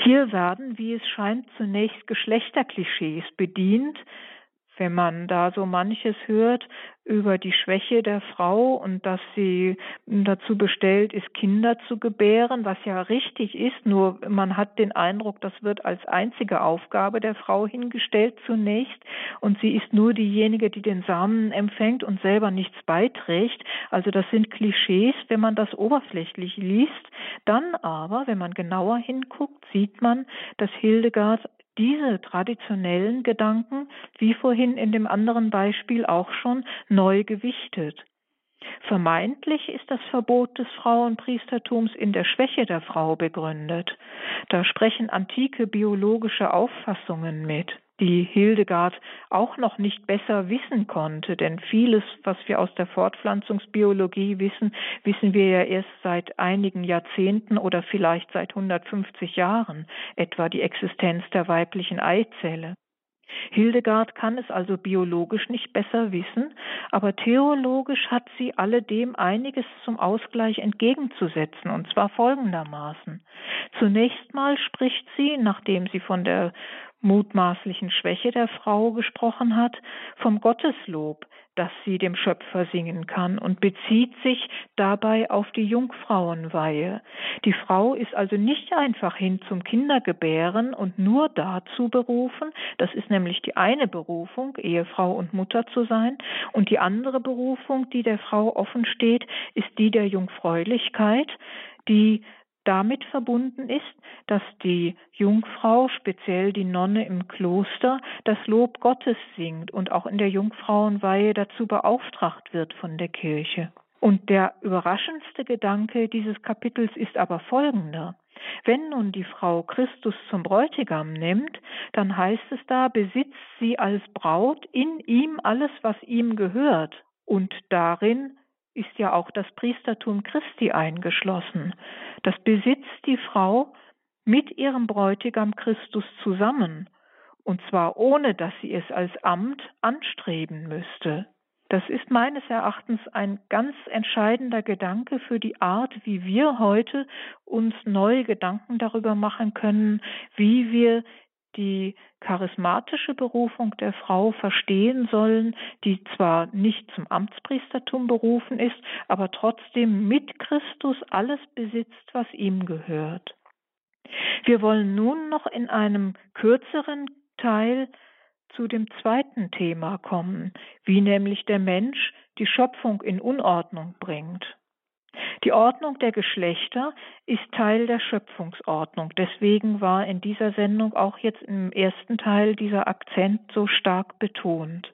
Hier werden, wie es scheint, zunächst Geschlechterklischees bedient, wenn man da so manches hört über die Schwäche der Frau und dass sie dazu bestellt ist, Kinder zu gebären, was ja richtig ist, nur man hat den Eindruck, das wird als einzige Aufgabe der Frau hingestellt zunächst und sie ist nur diejenige, die den Samen empfängt und selber nichts beiträgt. Also das sind Klischees, wenn man das oberflächlich liest. Dann aber, wenn man genauer hinguckt, sieht man, dass Hildegard diese traditionellen Gedanken, wie vorhin in dem anderen Beispiel auch schon, neu gewichtet. Vermeintlich ist das Verbot des Frauenpriestertums in der Schwäche der Frau begründet. Da sprechen antike biologische Auffassungen mit die Hildegard auch noch nicht besser wissen konnte, denn vieles, was wir aus der Fortpflanzungsbiologie wissen, wissen wir ja erst seit einigen Jahrzehnten oder vielleicht seit 150 Jahren, etwa die Existenz der weiblichen Eizelle. Hildegard kann es also biologisch nicht besser wissen, aber theologisch hat sie alledem einiges zum Ausgleich entgegenzusetzen, und zwar folgendermaßen. Zunächst mal spricht sie, nachdem sie von der mutmaßlichen Schwäche der Frau gesprochen hat, vom Gotteslob, das sie dem Schöpfer singen kann und bezieht sich dabei auf die Jungfrauenweihe. Die Frau ist also nicht einfach hin zum Kindergebären und nur dazu berufen, das ist nämlich die eine Berufung, Ehefrau und Mutter zu sein, und die andere Berufung, die der Frau offen steht, ist die der Jungfräulichkeit, die damit verbunden ist, dass die Jungfrau, speziell die Nonne im Kloster, das Lob Gottes singt und auch in der Jungfrauenweihe dazu beauftragt wird von der Kirche. Und der überraschendste Gedanke dieses Kapitels ist aber folgender. Wenn nun die Frau Christus zum Bräutigam nimmt, dann heißt es da, besitzt sie als Braut in ihm alles, was ihm gehört. Und darin ist ja auch das Priestertum Christi eingeschlossen. Das besitzt die Frau mit ihrem Bräutigam Christus zusammen, und zwar ohne dass sie es als Amt anstreben müsste. Das ist meines Erachtens ein ganz entscheidender Gedanke für die Art, wie wir heute uns neue Gedanken darüber machen können, wie wir die charismatische Berufung der Frau verstehen sollen, die zwar nicht zum Amtspriestertum berufen ist, aber trotzdem mit Christus alles besitzt, was ihm gehört. Wir wollen nun noch in einem kürzeren Teil zu dem zweiten Thema kommen, wie nämlich der Mensch die Schöpfung in Unordnung bringt. Die Ordnung der Geschlechter ist Teil der Schöpfungsordnung. Deswegen war in dieser Sendung auch jetzt im ersten Teil dieser Akzent so stark betont.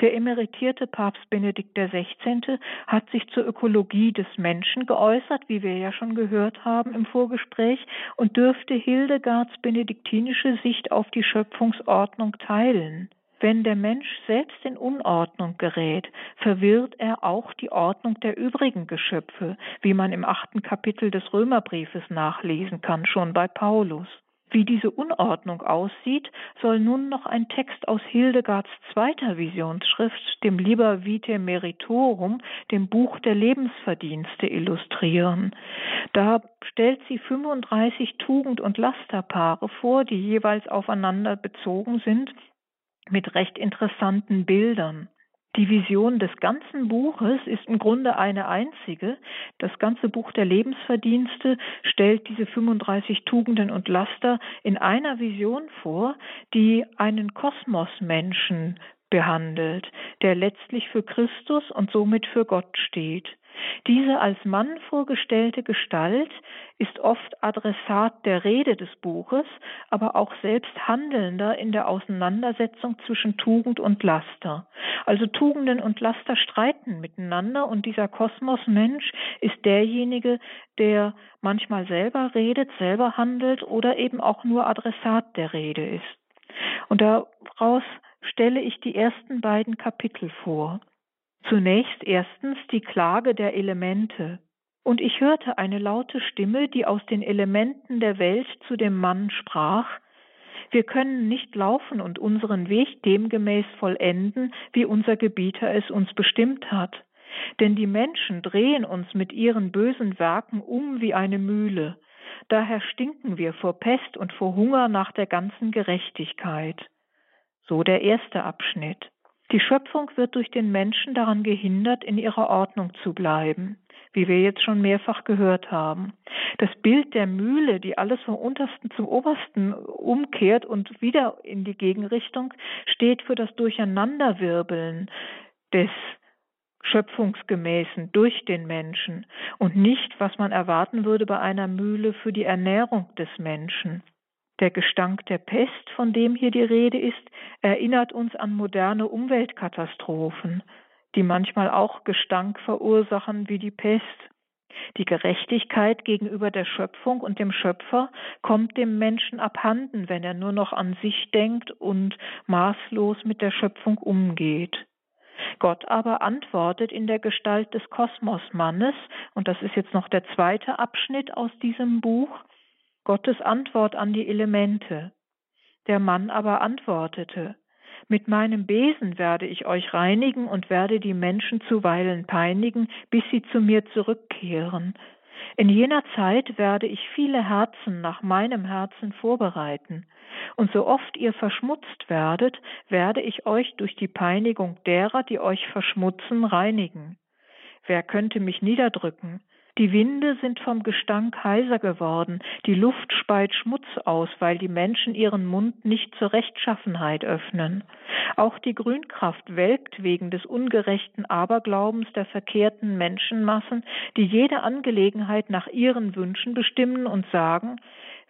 Der emeritierte Papst Benedikt XVI. hat sich zur Ökologie des Menschen geäußert, wie wir ja schon gehört haben im Vorgespräch, und dürfte Hildegards benediktinische Sicht auf die Schöpfungsordnung teilen. Wenn der Mensch selbst in Unordnung gerät, verwirrt er auch die Ordnung der übrigen Geschöpfe, wie man im achten Kapitel des Römerbriefes nachlesen kann, schon bei Paulus. Wie diese Unordnung aussieht, soll nun noch ein Text aus Hildegards zweiter Visionsschrift, dem Liber Vitae Meritorum, dem Buch der Lebensverdienste, illustrieren. Da stellt sie 35 Tugend- und Lasterpaare vor, die jeweils aufeinander bezogen sind mit recht interessanten Bildern. Die Vision des ganzen Buches ist im Grunde eine einzige. Das ganze Buch der Lebensverdienste stellt diese 35 Tugenden und Laster in einer Vision vor, die einen Kosmosmenschen behandelt, der letztlich für Christus und somit für Gott steht. Diese als Mann vorgestellte Gestalt ist oft Adressat der Rede des Buches, aber auch selbst Handelnder in der Auseinandersetzung zwischen Tugend und Laster. Also Tugenden und Laster streiten miteinander und dieser Kosmosmensch ist derjenige, der manchmal selber redet, selber handelt oder eben auch nur Adressat der Rede ist. Und daraus stelle ich die ersten beiden Kapitel vor. Zunächst erstens die Klage der Elemente. Und ich hörte eine laute Stimme, die aus den Elementen der Welt zu dem Mann sprach, wir können nicht laufen und unseren Weg demgemäß vollenden, wie unser Gebieter es uns bestimmt hat. Denn die Menschen drehen uns mit ihren bösen Werken um wie eine Mühle. Daher stinken wir vor Pest und vor Hunger nach der ganzen Gerechtigkeit. So der erste Abschnitt. Die Schöpfung wird durch den Menschen daran gehindert, in ihrer Ordnung zu bleiben, wie wir jetzt schon mehrfach gehört haben. Das Bild der Mühle, die alles vom untersten zum obersten umkehrt und wieder in die Gegenrichtung, steht für das Durcheinanderwirbeln des Schöpfungsgemäßen durch den Menschen und nicht, was man erwarten würde bei einer Mühle für die Ernährung des Menschen. Der Gestank der Pest, von dem hier die Rede ist, erinnert uns an moderne Umweltkatastrophen, die manchmal auch Gestank verursachen wie die Pest. Die Gerechtigkeit gegenüber der Schöpfung und dem Schöpfer kommt dem Menschen abhanden, wenn er nur noch an sich denkt und maßlos mit der Schöpfung umgeht. Gott aber antwortet in der Gestalt des Kosmosmannes, und das ist jetzt noch der zweite Abschnitt aus diesem Buch, Gottes Antwort an die Elemente. Der Mann aber antwortete, mit meinem Besen werde ich euch reinigen und werde die Menschen zuweilen peinigen, bis sie zu mir zurückkehren. In jener Zeit werde ich viele Herzen nach meinem Herzen vorbereiten, und so oft ihr verschmutzt werdet, werde ich euch durch die Peinigung derer, die euch verschmutzen, reinigen. Wer könnte mich niederdrücken? Die Winde sind vom Gestank heiser geworden, die Luft speit Schmutz aus, weil die Menschen ihren Mund nicht zur Rechtschaffenheit öffnen. Auch die Grünkraft welkt wegen des ungerechten Aberglaubens der verkehrten Menschenmassen, die jede Angelegenheit nach ihren Wünschen bestimmen und sagen,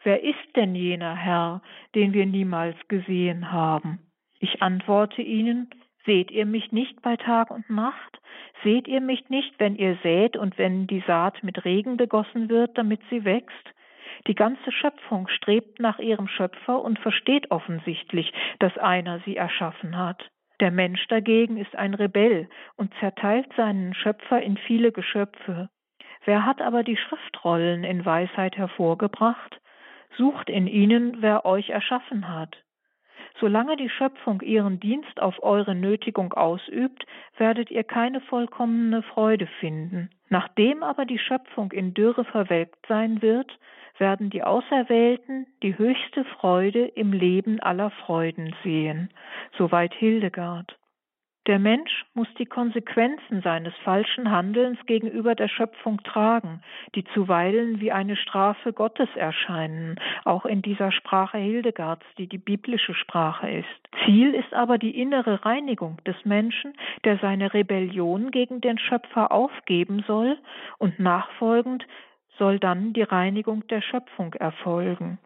wer ist denn jener Herr, den wir niemals gesehen haben? Ich antworte ihnen, Seht ihr mich nicht bei Tag und Nacht? Seht ihr mich nicht, wenn ihr sät und wenn die Saat mit Regen begossen wird, damit sie wächst? Die ganze Schöpfung strebt nach ihrem Schöpfer und versteht offensichtlich, dass einer sie erschaffen hat. Der Mensch dagegen ist ein Rebell und zerteilt seinen Schöpfer in viele Geschöpfe. Wer hat aber die Schriftrollen in Weisheit hervorgebracht? Sucht in ihnen, wer euch erschaffen hat. Solange die Schöpfung ihren Dienst auf eure Nötigung ausübt, werdet ihr keine vollkommene Freude finden. Nachdem aber die Schöpfung in Dürre verwelkt sein wird, werden die Auserwählten die höchste Freude im Leben aller Freuden sehen. Soweit Hildegard. Der Mensch muss die Konsequenzen seines falschen Handelns gegenüber der Schöpfung tragen, die zuweilen wie eine Strafe Gottes erscheinen, auch in dieser Sprache Hildegards, die die biblische Sprache ist. Ziel ist aber die innere Reinigung des Menschen, der seine Rebellion gegen den Schöpfer aufgeben soll, und nachfolgend soll dann die Reinigung der Schöpfung erfolgen.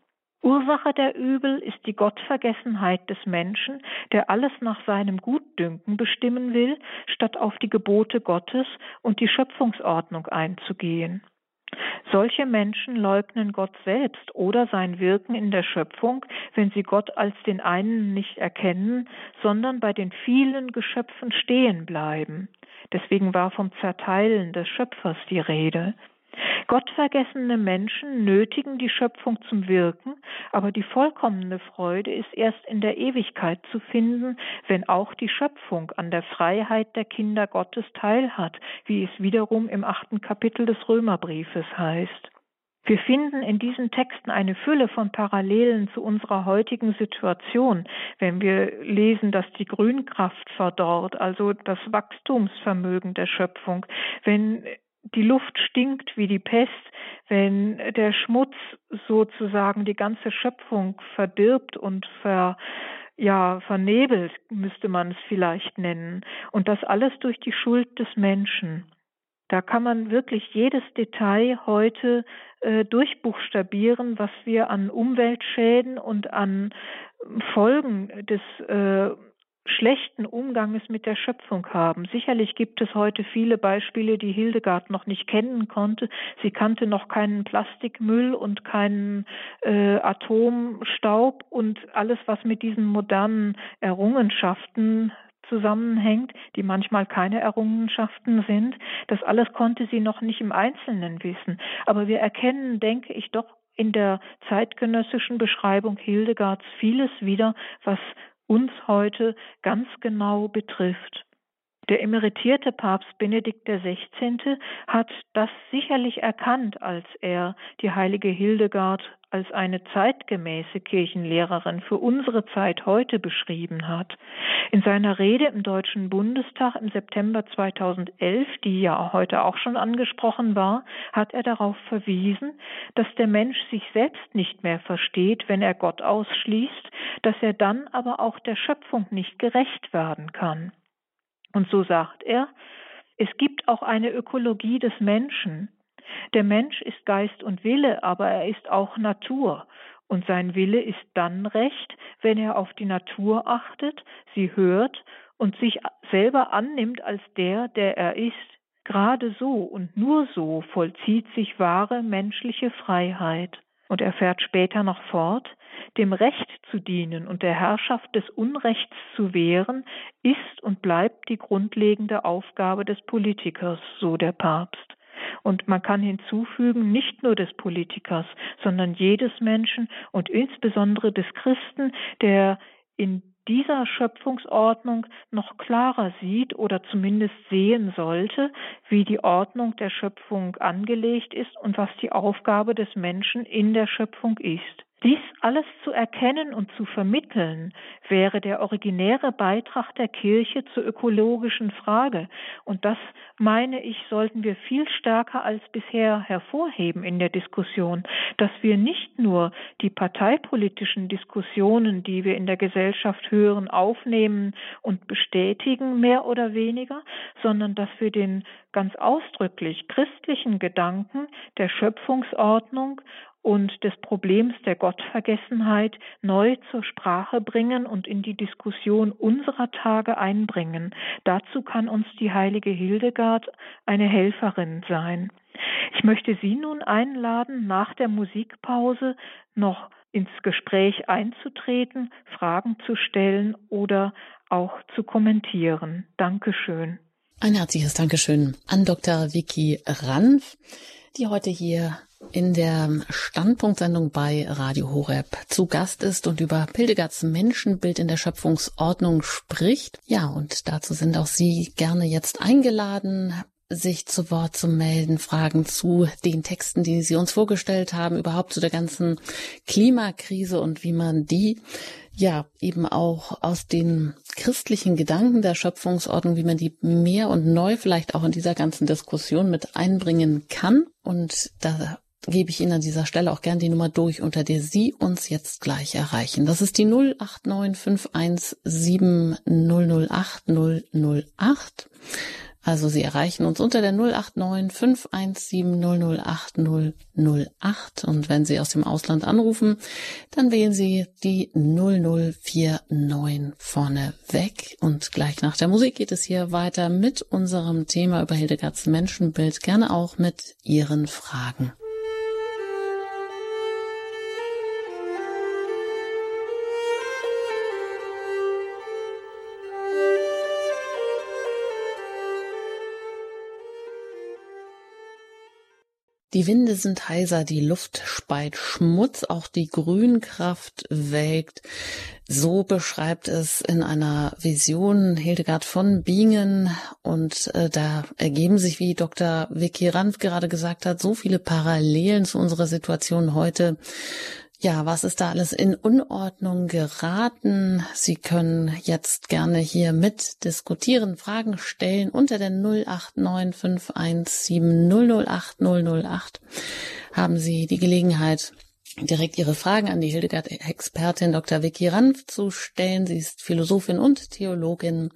Ursache der Übel ist die Gottvergessenheit des Menschen, der alles nach seinem Gutdünken bestimmen will, statt auf die Gebote Gottes und die Schöpfungsordnung einzugehen. Solche Menschen leugnen Gott selbst oder sein Wirken in der Schöpfung, wenn sie Gott als den einen nicht erkennen, sondern bei den vielen Geschöpfen stehen bleiben. Deswegen war vom Zerteilen des Schöpfers die Rede. Gottvergessene Menschen nötigen die Schöpfung zum Wirken, aber die vollkommene Freude ist erst in der Ewigkeit zu finden, wenn auch die Schöpfung an der Freiheit der Kinder Gottes teilhat, wie es wiederum im achten Kapitel des Römerbriefes heißt. Wir finden in diesen Texten eine Fülle von Parallelen zu unserer heutigen Situation, wenn wir lesen, dass die Grünkraft verdorrt, also das Wachstumsvermögen der Schöpfung, wenn die Luft stinkt wie die Pest, wenn der Schmutz sozusagen die ganze Schöpfung verdirbt und ver, ja, vernebelt, müsste man es vielleicht nennen. Und das alles durch die Schuld des Menschen. Da kann man wirklich jedes Detail heute äh, durchbuchstabieren, was wir an Umweltschäden und an Folgen des äh, schlechten Umganges mit der Schöpfung haben. Sicherlich gibt es heute viele Beispiele, die Hildegard noch nicht kennen konnte. Sie kannte noch keinen Plastikmüll und keinen äh, Atomstaub und alles, was mit diesen modernen Errungenschaften zusammenhängt, die manchmal keine Errungenschaften sind. Das alles konnte sie noch nicht im Einzelnen wissen. Aber wir erkennen, denke ich, doch in der zeitgenössischen Beschreibung Hildegards vieles wieder, was uns heute ganz genau betrifft. Der emeritierte Papst Benedikt XVI. hat das sicherlich erkannt, als er die heilige Hildegard als eine zeitgemäße Kirchenlehrerin für unsere Zeit heute beschrieben hat. In seiner Rede im Deutschen Bundestag im September 2011, die ja heute auch schon angesprochen war, hat er darauf verwiesen, dass der Mensch sich selbst nicht mehr versteht, wenn er Gott ausschließt, dass er dann aber auch der Schöpfung nicht gerecht werden kann. Und so sagt er, es gibt auch eine Ökologie des Menschen. Der Mensch ist Geist und Wille, aber er ist auch Natur. Und sein Wille ist dann recht, wenn er auf die Natur achtet, sie hört und sich selber annimmt als der, der er ist. Gerade so und nur so vollzieht sich wahre menschliche Freiheit. Und er fährt später noch fort, dem Recht zu dienen und der Herrschaft des Unrechts zu wehren, ist und bleibt die grundlegende Aufgabe des Politikers, so der Papst. Und man kann hinzufügen, nicht nur des Politikers, sondern jedes Menschen und insbesondere des Christen, der in dieser Schöpfungsordnung noch klarer sieht oder zumindest sehen sollte, wie die Ordnung der Schöpfung angelegt ist und was die Aufgabe des Menschen in der Schöpfung ist. Dies alles zu erkennen und zu vermitteln, wäre der originäre Beitrag der Kirche zur ökologischen Frage. Und das, meine ich, sollten wir viel stärker als bisher hervorheben in der Diskussion, dass wir nicht nur die parteipolitischen Diskussionen, die wir in der Gesellschaft hören, aufnehmen und bestätigen, mehr oder weniger, sondern dass wir den ganz ausdrücklich christlichen Gedanken der Schöpfungsordnung und des Problems der Gottvergessenheit neu zur Sprache bringen und in die Diskussion unserer Tage einbringen. Dazu kann uns die heilige Hildegard eine Helferin sein. Ich möchte Sie nun einladen, nach der Musikpause noch ins Gespräch einzutreten, Fragen zu stellen oder auch zu kommentieren. Dankeschön. Ein herzliches Dankeschön an Dr. Vicky Ranf, die heute hier in der Standpunktsendung bei Radio Horeb zu Gast ist und über Pildegards Menschenbild in der Schöpfungsordnung spricht. Ja, und dazu sind auch Sie gerne jetzt eingeladen, sich zu Wort zu melden, Fragen zu den Texten, die Sie uns vorgestellt haben, überhaupt zu der ganzen Klimakrise und wie man die ja eben auch aus den christlichen Gedanken der Schöpfungsordnung, wie man die mehr und neu vielleicht auch in dieser ganzen Diskussion mit einbringen kann. Und da gebe ich Ihnen an dieser Stelle auch gern die Nummer durch, unter der Sie uns jetzt gleich erreichen. Das ist die 089517008008. Also Sie erreichen uns unter der 089 517 008 008 und wenn Sie aus dem Ausland anrufen, dann wählen Sie die 0049 vorne weg. Und gleich nach der Musik geht es hier weiter mit unserem Thema über Hildegards Menschenbild, gerne auch mit Ihren Fragen. Die Winde sind heiser, die Luft speit Schmutz, auch die Grünkraft welkt. So beschreibt es in einer Vision Hildegard von Bingen und äh, da ergeben sich, wie Dr. Vicky Ranf gerade gesagt hat, so viele Parallelen zu unserer Situation heute. Ja, was ist da alles in Unordnung geraten? Sie können jetzt gerne hier mit diskutieren, Fragen stellen unter der 089517008008 haben Sie die Gelegenheit, direkt Ihre Fragen an die Hildegard-Expertin Dr. Vicky Ranf zu stellen. Sie ist Philosophin und Theologin,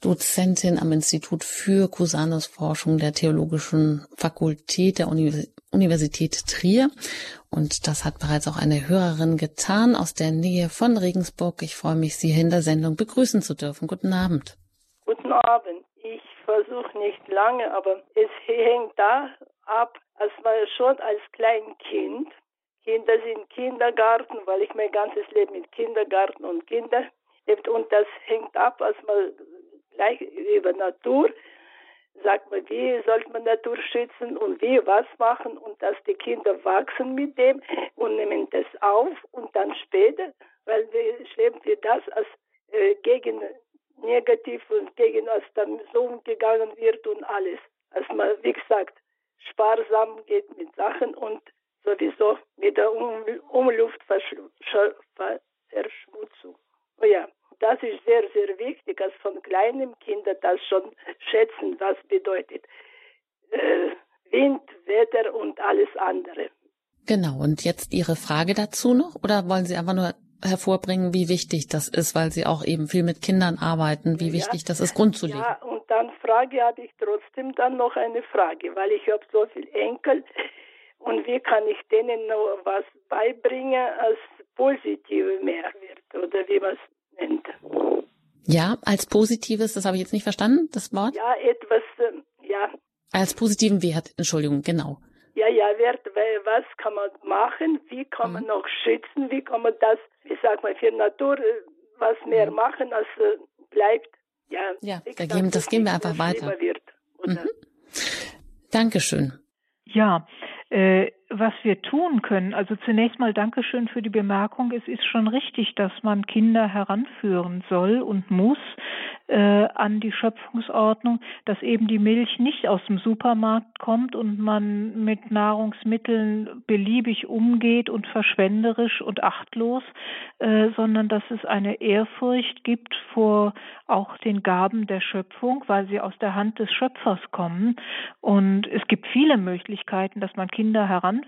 Dozentin am Institut für Cusanus-Forschung der Theologischen Fakultät der Universität Trier und das hat bereits auch eine Hörerin getan aus der Nähe von Regensburg. Ich freue mich, Sie in der Sendung begrüßen zu dürfen. Guten Abend. Guten Abend. Ich versuche nicht lange, aber es hängt da ab, als man schon als Kleinkind, Kinder sind Kindergarten, weil ich mein ganzes Leben mit Kindergarten und Kinder lebt und das hängt ab, als man gleich über Natur sagt man, wie sollte man Natur schützen und wie was machen und dass die Kinder wachsen mit dem und nehmen das auf und dann später, weil wir schreiben wir das als äh, gegen negativ und gegen was dann so umgegangen wird und alles. Als man, wie gesagt, sparsam geht mit Sachen und sowieso mit der um Umluftverschmutzung. Oh ja das ist sehr, sehr wichtig, dass von kleinen Kindern das schon schätzen, was bedeutet äh, Wind, Wetter und alles andere. Genau, und jetzt Ihre Frage dazu noch? Oder wollen Sie einfach nur hervorbringen, wie wichtig das ist, weil Sie auch eben viel mit Kindern arbeiten, wie wichtig das ist, grundzulegen? Ja, und dann Frage habe ich trotzdem dann noch eine Frage, weil ich habe so viel Enkel und wie kann ich denen noch was beibringen als positive Mehrwert oder wie man es nennt. Ja, als positives, das habe ich jetzt nicht verstanden, das Wort? Ja, etwas, äh, ja. Als positiven Wert, Entschuldigung, genau. Ja, ja, Wert, weil was kann man machen, wie kann man mhm. noch schützen, wie kann man das, wie sagt man, für Natur äh, was mehr mhm. machen, als äh, bleibt. Ja, ja da gehen, das gehen wir einfach weiter. Wird, mhm. Dankeschön. Ja, äh, was wir tun können, also zunächst mal Dankeschön für die Bemerkung. Es ist schon richtig, dass man Kinder heranführen soll und muss äh, an die Schöpfungsordnung, dass eben die Milch nicht aus dem Supermarkt kommt und man mit Nahrungsmitteln beliebig umgeht und verschwenderisch und achtlos, äh, sondern dass es eine Ehrfurcht gibt vor auch den Gaben der Schöpfung, weil sie aus der Hand des Schöpfers kommen. Und es gibt viele Möglichkeiten, dass man Kinder heranführt,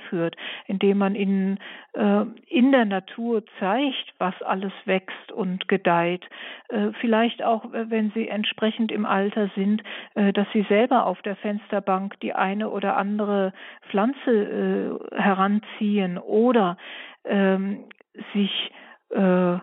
indem man ihnen äh, in der Natur zeigt, was alles wächst und gedeiht. Äh, vielleicht auch, wenn sie entsprechend im Alter sind, äh, dass sie selber auf der Fensterbank die eine oder andere Pflanze äh, heranziehen oder ähm, sich äh,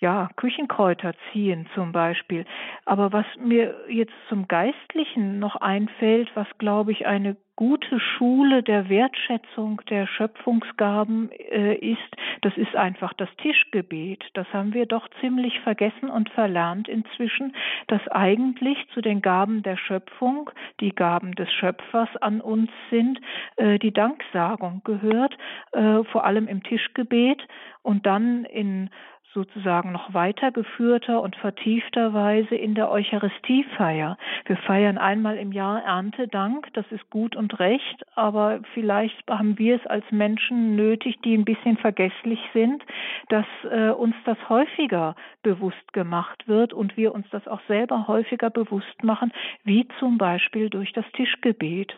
ja, Küchenkräuter ziehen zum Beispiel. Aber was mir jetzt zum Geistlichen noch einfällt, was glaube ich eine gute Schule der Wertschätzung der Schöpfungsgaben äh, ist, das ist einfach das Tischgebet. Das haben wir doch ziemlich vergessen und verlernt inzwischen, dass eigentlich zu den Gaben der Schöpfung die Gaben des Schöpfers an uns sind, äh, die Danksagung gehört, äh, vor allem im Tischgebet und dann in sozusagen noch weitergeführter und vertiefter Weise in der Eucharistiefeier. Wir feiern einmal im Jahr Erntedank, das ist gut und recht, aber vielleicht haben wir es als Menschen nötig, die ein bisschen vergesslich sind, dass äh, uns das häufiger bewusst gemacht wird und wir uns das auch selber häufiger bewusst machen, wie zum Beispiel durch das Tischgebet.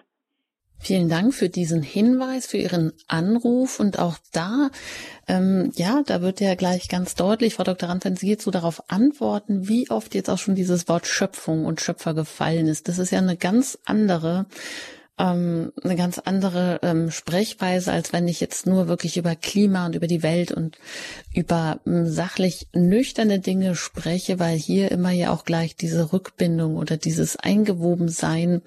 Vielen Dank für diesen Hinweis, für Ihren Anruf und auch da, ähm, ja, da wird ja gleich ganz deutlich, Frau Dr. Rand, wenn Sie so darauf antworten, wie oft jetzt auch schon dieses Wort Schöpfung und Schöpfer gefallen ist. Das ist ja eine ganz andere ähm, eine ganz andere ähm, Sprechweise, als wenn ich jetzt nur wirklich über Klima und über die Welt und über ähm, sachlich nüchterne Dinge spreche, weil hier immer ja auch gleich diese Rückbindung oder dieses Eingewobensein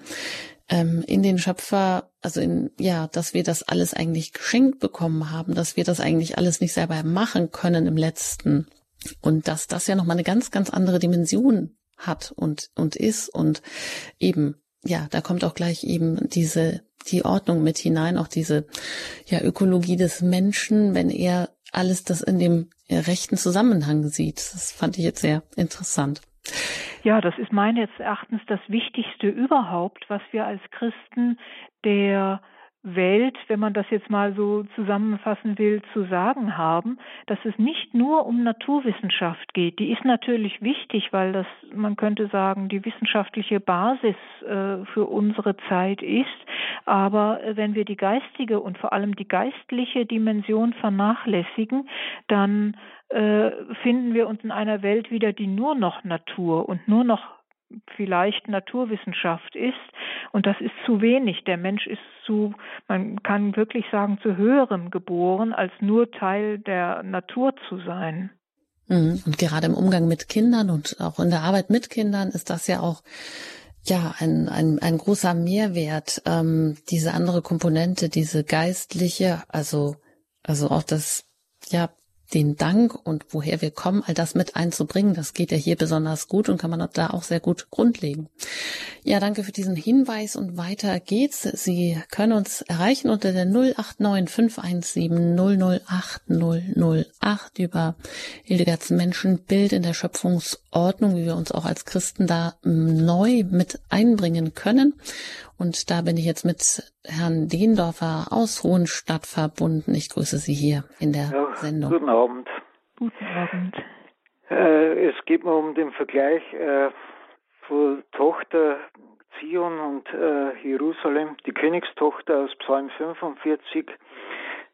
in den Schöpfer, also in, ja, dass wir das alles eigentlich geschenkt bekommen haben, dass wir das eigentlich alles nicht selber machen können im letzten. Und dass das ja nochmal eine ganz, ganz andere Dimension hat und, und ist und eben, ja, da kommt auch gleich eben diese, die Ordnung mit hinein, auch diese, ja, Ökologie des Menschen, wenn er alles das in dem rechten Zusammenhang sieht. Das fand ich jetzt sehr interessant. Ja, das ist meines Erachtens das Wichtigste überhaupt, was wir als Christen der Welt, wenn man das jetzt mal so zusammenfassen will, zu sagen haben, dass es nicht nur um Naturwissenschaft geht. Die ist natürlich wichtig, weil das, man könnte sagen, die wissenschaftliche Basis äh, für unsere Zeit ist. Aber äh, wenn wir die geistige und vor allem die geistliche Dimension vernachlässigen, dann äh, finden wir uns in einer Welt wieder, die nur noch Natur und nur noch vielleicht Naturwissenschaft ist. Und das ist zu wenig. Der Mensch ist zu, man kann wirklich sagen, zu höherem geboren, als nur Teil der Natur zu sein. Mhm. Und gerade im Umgang mit Kindern und auch in der Arbeit mit Kindern ist das ja auch ja ein, ein, ein großer Mehrwert, ähm, diese andere Komponente, diese geistliche, also, also auch das, ja, den Dank und woher wir kommen, all das mit einzubringen. Das geht ja hier besonders gut und kann man da auch sehr gut grundlegen. Ja, danke für diesen Hinweis und weiter geht's. Sie können uns erreichen unter der 089 517 008 008 über Hildegards Menschenbild in der Schöpfungsordnung, wie wir uns auch als Christen da neu mit einbringen können. Und da bin ich jetzt mit Herrn Dehndorfer aus Hohenstadt verbunden. Ich grüße Sie hier in der ja, Sendung. Guten Abend. Guten Abend. Äh, es geht mir um den Vergleich äh, von Tochter Zion und äh, Jerusalem, die Königstochter aus Psalm 45.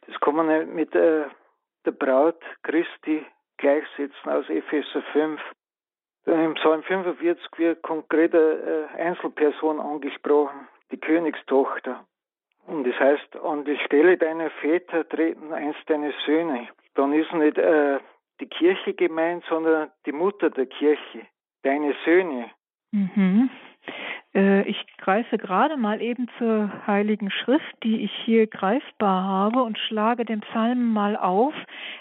Das kann man nicht mit äh, der Braut Christi gleichsetzen aus Epheser 5. Im Psalm 45 wird konkret eine äh, Einzelperson angesprochen, die Königstochter. Das heißt, an die Stelle deiner Väter treten einst deine Söhne. Dann ist nicht äh, die Kirche gemeint, sondern die Mutter der Kirche, deine Söhne. Mhm. Äh, ich greife gerade mal eben zur Heiligen Schrift, die ich hier greifbar habe und schlage den Psalm mal auf.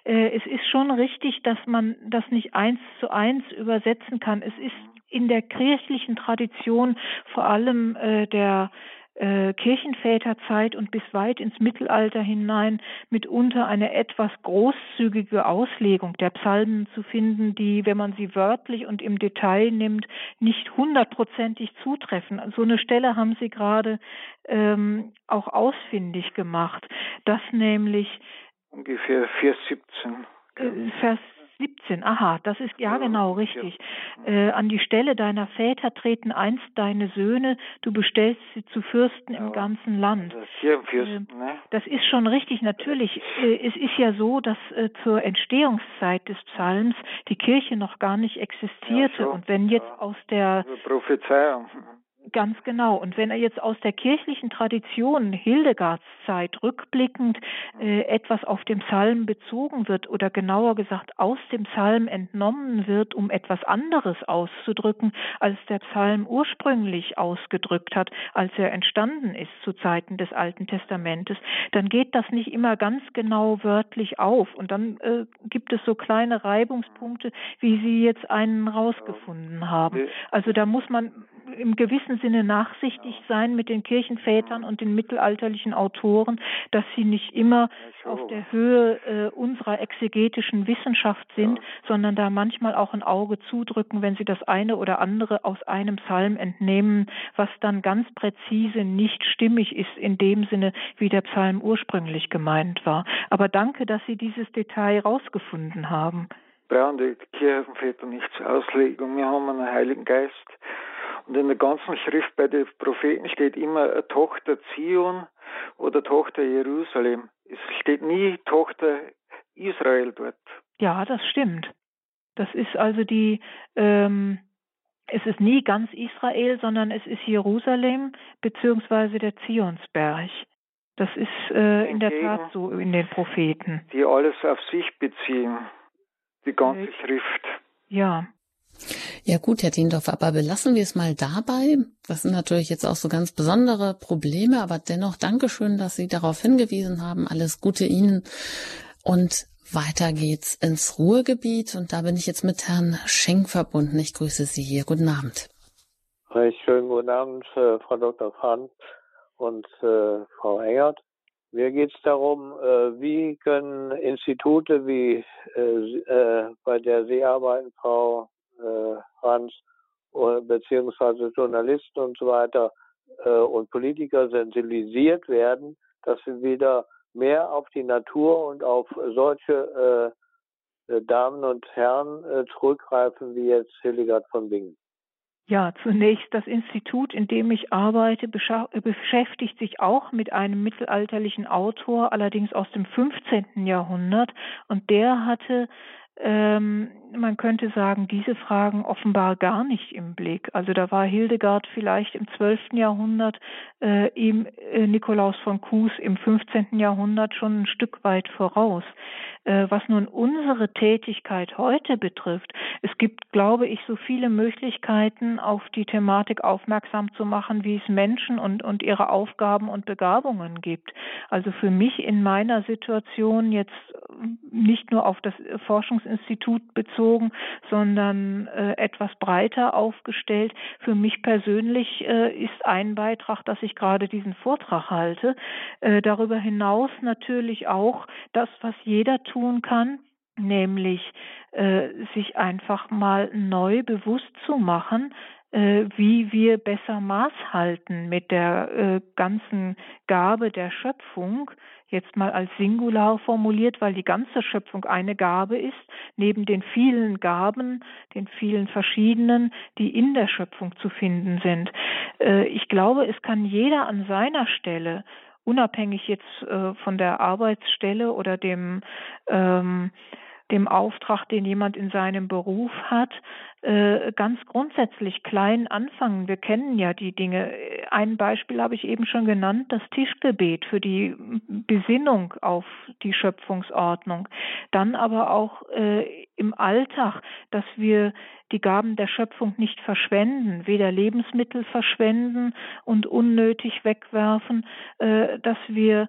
Äh, es ist schon richtig, dass man das nicht eins zu eins übersetzen kann. Es ist in der kirchlichen Tradition vor allem äh, der äh, Kirchenväterzeit und bis weit ins Mittelalter hinein mitunter eine etwas großzügige Auslegung der Psalmen zu finden, die, wenn man sie wörtlich und im Detail nimmt, nicht hundertprozentig zutreffen. So eine Stelle haben Sie gerade ähm, auch ausfindig gemacht, dass nämlich ungefähr 417 äh, Vers 17, aha, das ist ja genau richtig. Äh, an die Stelle deiner Väter treten einst deine Söhne, du bestellst sie zu Fürsten im ganzen Land. Fürsten, äh, ne? das ist schon richtig. Natürlich, äh, es ist ja so, dass äh, zur Entstehungszeit des Psalms die Kirche noch gar nicht existierte. Und wenn jetzt aus der Prophezeiung Ganz genau. Und wenn er jetzt aus der kirchlichen Tradition Hildegards Zeit rückblickend äh, etwas auf dem Psalm bezogen wird oder genauer gesagt aus dem Psalm entnommen wird, um etwas anderes auszudrücken, als der Psalm ursprünglich ausgedrückt hat, als er entstanden ist zu Zeiten des Alten Testamentes, dann geht das nicht immer ganz genau wörtlich auf. Und dann äh, gibt es so kleine Reibungspunkte, wie Sie jetzt einen rausgefunden haben. Also da muss man im gewissen Sinne nachsichtig sein mit den Kirchenvätern und den mittelalterlichen Autoren, dass sie nicht immer auf der Höhe äh, unserer exegetischen Wissenschaft sind, sondern da manchmal auch ein Auge zudrücken, wenn sie das eine oder andere aus einem Psalm entnehmen, was dann ganz präzise nicht stimmig ist in dem Sinne, wie der Psalm ursprünglich gemeint war. Aber danke, dass Sie dieses Detail rausgefunden haben brauchen die Kirchenväter nicht zur Auslegung. Wir haben einen Heiligen Geist, und in der ganzen Schrift bei den Propheten steht immer Tochter Zion oder Tochter Jerusalem. Es steht nie Tochter Israel dort. Ja, das stimmt. Das ist also die, ähm, es ist nie ganz Israel, sondern es ist Jerusalem beziehungsweise der Zionsberg. Das ist äh, in der Tat so in den Propheten. Die alles auf sich beziehen, die ganze äh, Schrift. Ja. Ja gut, Herr Tiendorf, aber belassen wir es mal dabei. Das sind natürlich jetzt auch so ganz besondere Probleme, aber dennoch Dankeschön, dass Sie darauf hingewiesen haben. Alles Gute Ihnen. Und weiter geht's ins Ruhrgebiet und da bin ich jetzt mit Herrn Schenk verbunden. Ich grüße Sie hier. Guten Abend. Schönen guten Abend, äh, Frau Dr. Frank und äh, Frau Engert. Mir geht es darum, äh, wie können Institute wie äh, äh, bei der Sie arbeiten, Frau äh, Hans, beziehungsweise Journalisten und so weiter äh, und Politiker sensibilisiert werden, dass sie wieder mehr auf die Natur und auf solche äh, äh Damen und Herren äh, zurückgreifen wie jetzt Hildegard von Bingen. Ja, zunächst das Institut, in dem ich arbeite, beschäftigt sich auch mit einem mittelalterlichen Autor, allerdings aus dem 15. Jahrhundert. Und der hatte ähm, man könnte sagen, diese Fragen offenbar gar nicht im Blick. Also da war Hildegard vielleicht im 12. Jahrhundert, äh, ihm äh, Nikolaus von Kues im 15. Jahrhundert schon ein Stück weit voraus. Äh, was nun unsere Tätigkeit heute betrifft, es gibt, glaube ich, so viele Möglichkeiten, auf die Thematik aufmerksam zu machen, wie es Menschen und, und ihre Aufgaben und Begabungen gibt. Also für mich in meiner Situation jetzt nicht nur auf das Forschungsinstitut bezogen, sondern äh, etwas breiter aufgestellt. Für mich persönlich äh, ist ein Beitrag, dass ich gerade diesen Vortrag halte. Äh, darüber hinaus natürlich auch das, was jeder tun kann, nämlich äh, sich einfach mal neu bewusst zu machen, wie wir besser Maß halten mit der äh, ganzen Gabe der Schöpfung, jetzt mal als Singular formuliert, weil die ganze Schöpfung eine Gabe ist, neben den vielen Gaben, den vielen verschiedenen, die in der Schöpfung zu finden sind. Äh, ich glaube, es kann jeder an seiner Stelle unabhängig jetzt äh, von der Arbeitsstelle oder dem ähm, dem Auftrag, den jemand in seinem Beruf hat, äh, ganz grundsätzlich klein anfangen. Wir kennen ja die Dinge. Ein Beispiel habe ich eben schon genannt, das Tischgebet für die Besinnung auf die Schöpfungsordnung. Dann aber auch äh, im Alltag, dass wir die Gaben der Schöpfung nicht verschwenden, weder Lebensmittel verschwenden und unnötig wegwerfen, äh, dass wir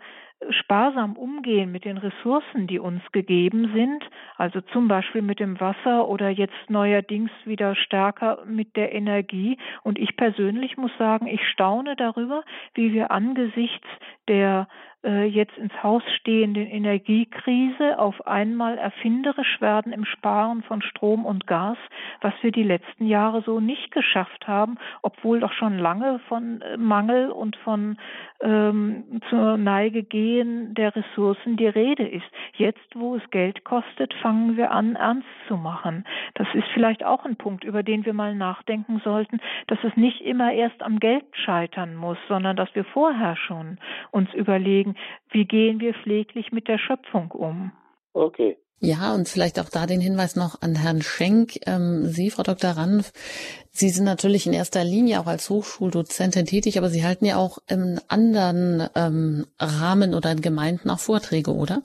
sparsam umgehen mit den Ressourcen, die uns gegeben sind, also zum Beispiel mit dem Wasser oder jetzt neuerdings wieder stärker mit der Energie. Und ich persönlich muss sagen, ich staune darüber, wie wir angesichts der äh, jetzt ins Haus stehenden Energiekrise auf einmal erfinderisch werden im Sparen von Strom und Gas, was wir die letzten Jahre so nicht geschafft haben, obwohl doch schon lange von äh, Mangel und von ähm, zur Neige gehen der Ressourcen die Rede ist. Jetzt, wo es Geld kostet, fangen wir an, ernst zu machen. Das ist vielleicht auch ein Punkt, über den wir mal nachdenken sollten, dass es nicht immer erst am Geld scheitern muss, sondern dass wir vorher schon uns überlegen, wie gehen wir pfleglich mit der Schöpfung um. Okay. Ja, und vielleicht auch da den Hinweis noch an Herrn Schenk. Ähm, Sie, Frau Dr. Ranf, Sie sind natürlich in erster Linie auch als Hochschuldozentin tätig, aber Sie halten ja auch im anderen ähm, Rahmen oder in Gemeinden auch Vorträge, oder?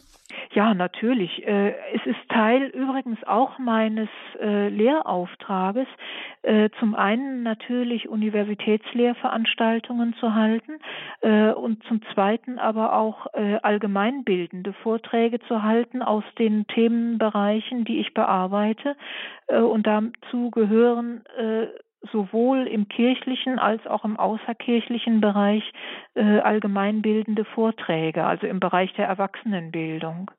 Ja, natürlich. Äh, es ist Teil übrigens auch meines äh, Lehrauftrages, äh, zum einen natürlich Universitätslehrveranstaltungen zu halten und zum zweiten aber auch allgemeinbildende Vorträge zu halten aus den Themenbereichen, die ich bearbeite. Und dazu gehören sowohl im kirchlichen als auch im außerkirchlichen Bereich allgemeinbildende Vorträge, also im Bereich der Erwachsenenbildung.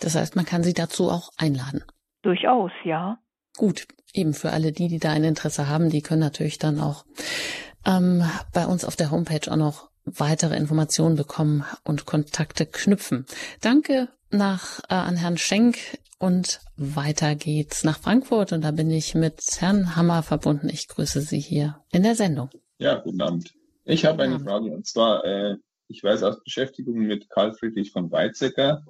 Das heißt, man kann sie dazu auch einladen. Durchaus, ja. Gut, eben für alle die, die da ein Interesse haben, die können natürlich dann auch ähm, bei uns auf der Homepage auch noch weitere Informationen bekommen und Kontakte knüpfen. Danke nach äh, an Herrn Schenk und weiter geht's nach Frankfurt und da bin ich mit Herrn Hammer verbunden. Ich grüße Sie hier in der Sendung. Ja, guten Abend. Ich habe eine Frage und zwar, äh, ich weiß aus Beschäftigung mit Karl Friedrich von Weizsäcker,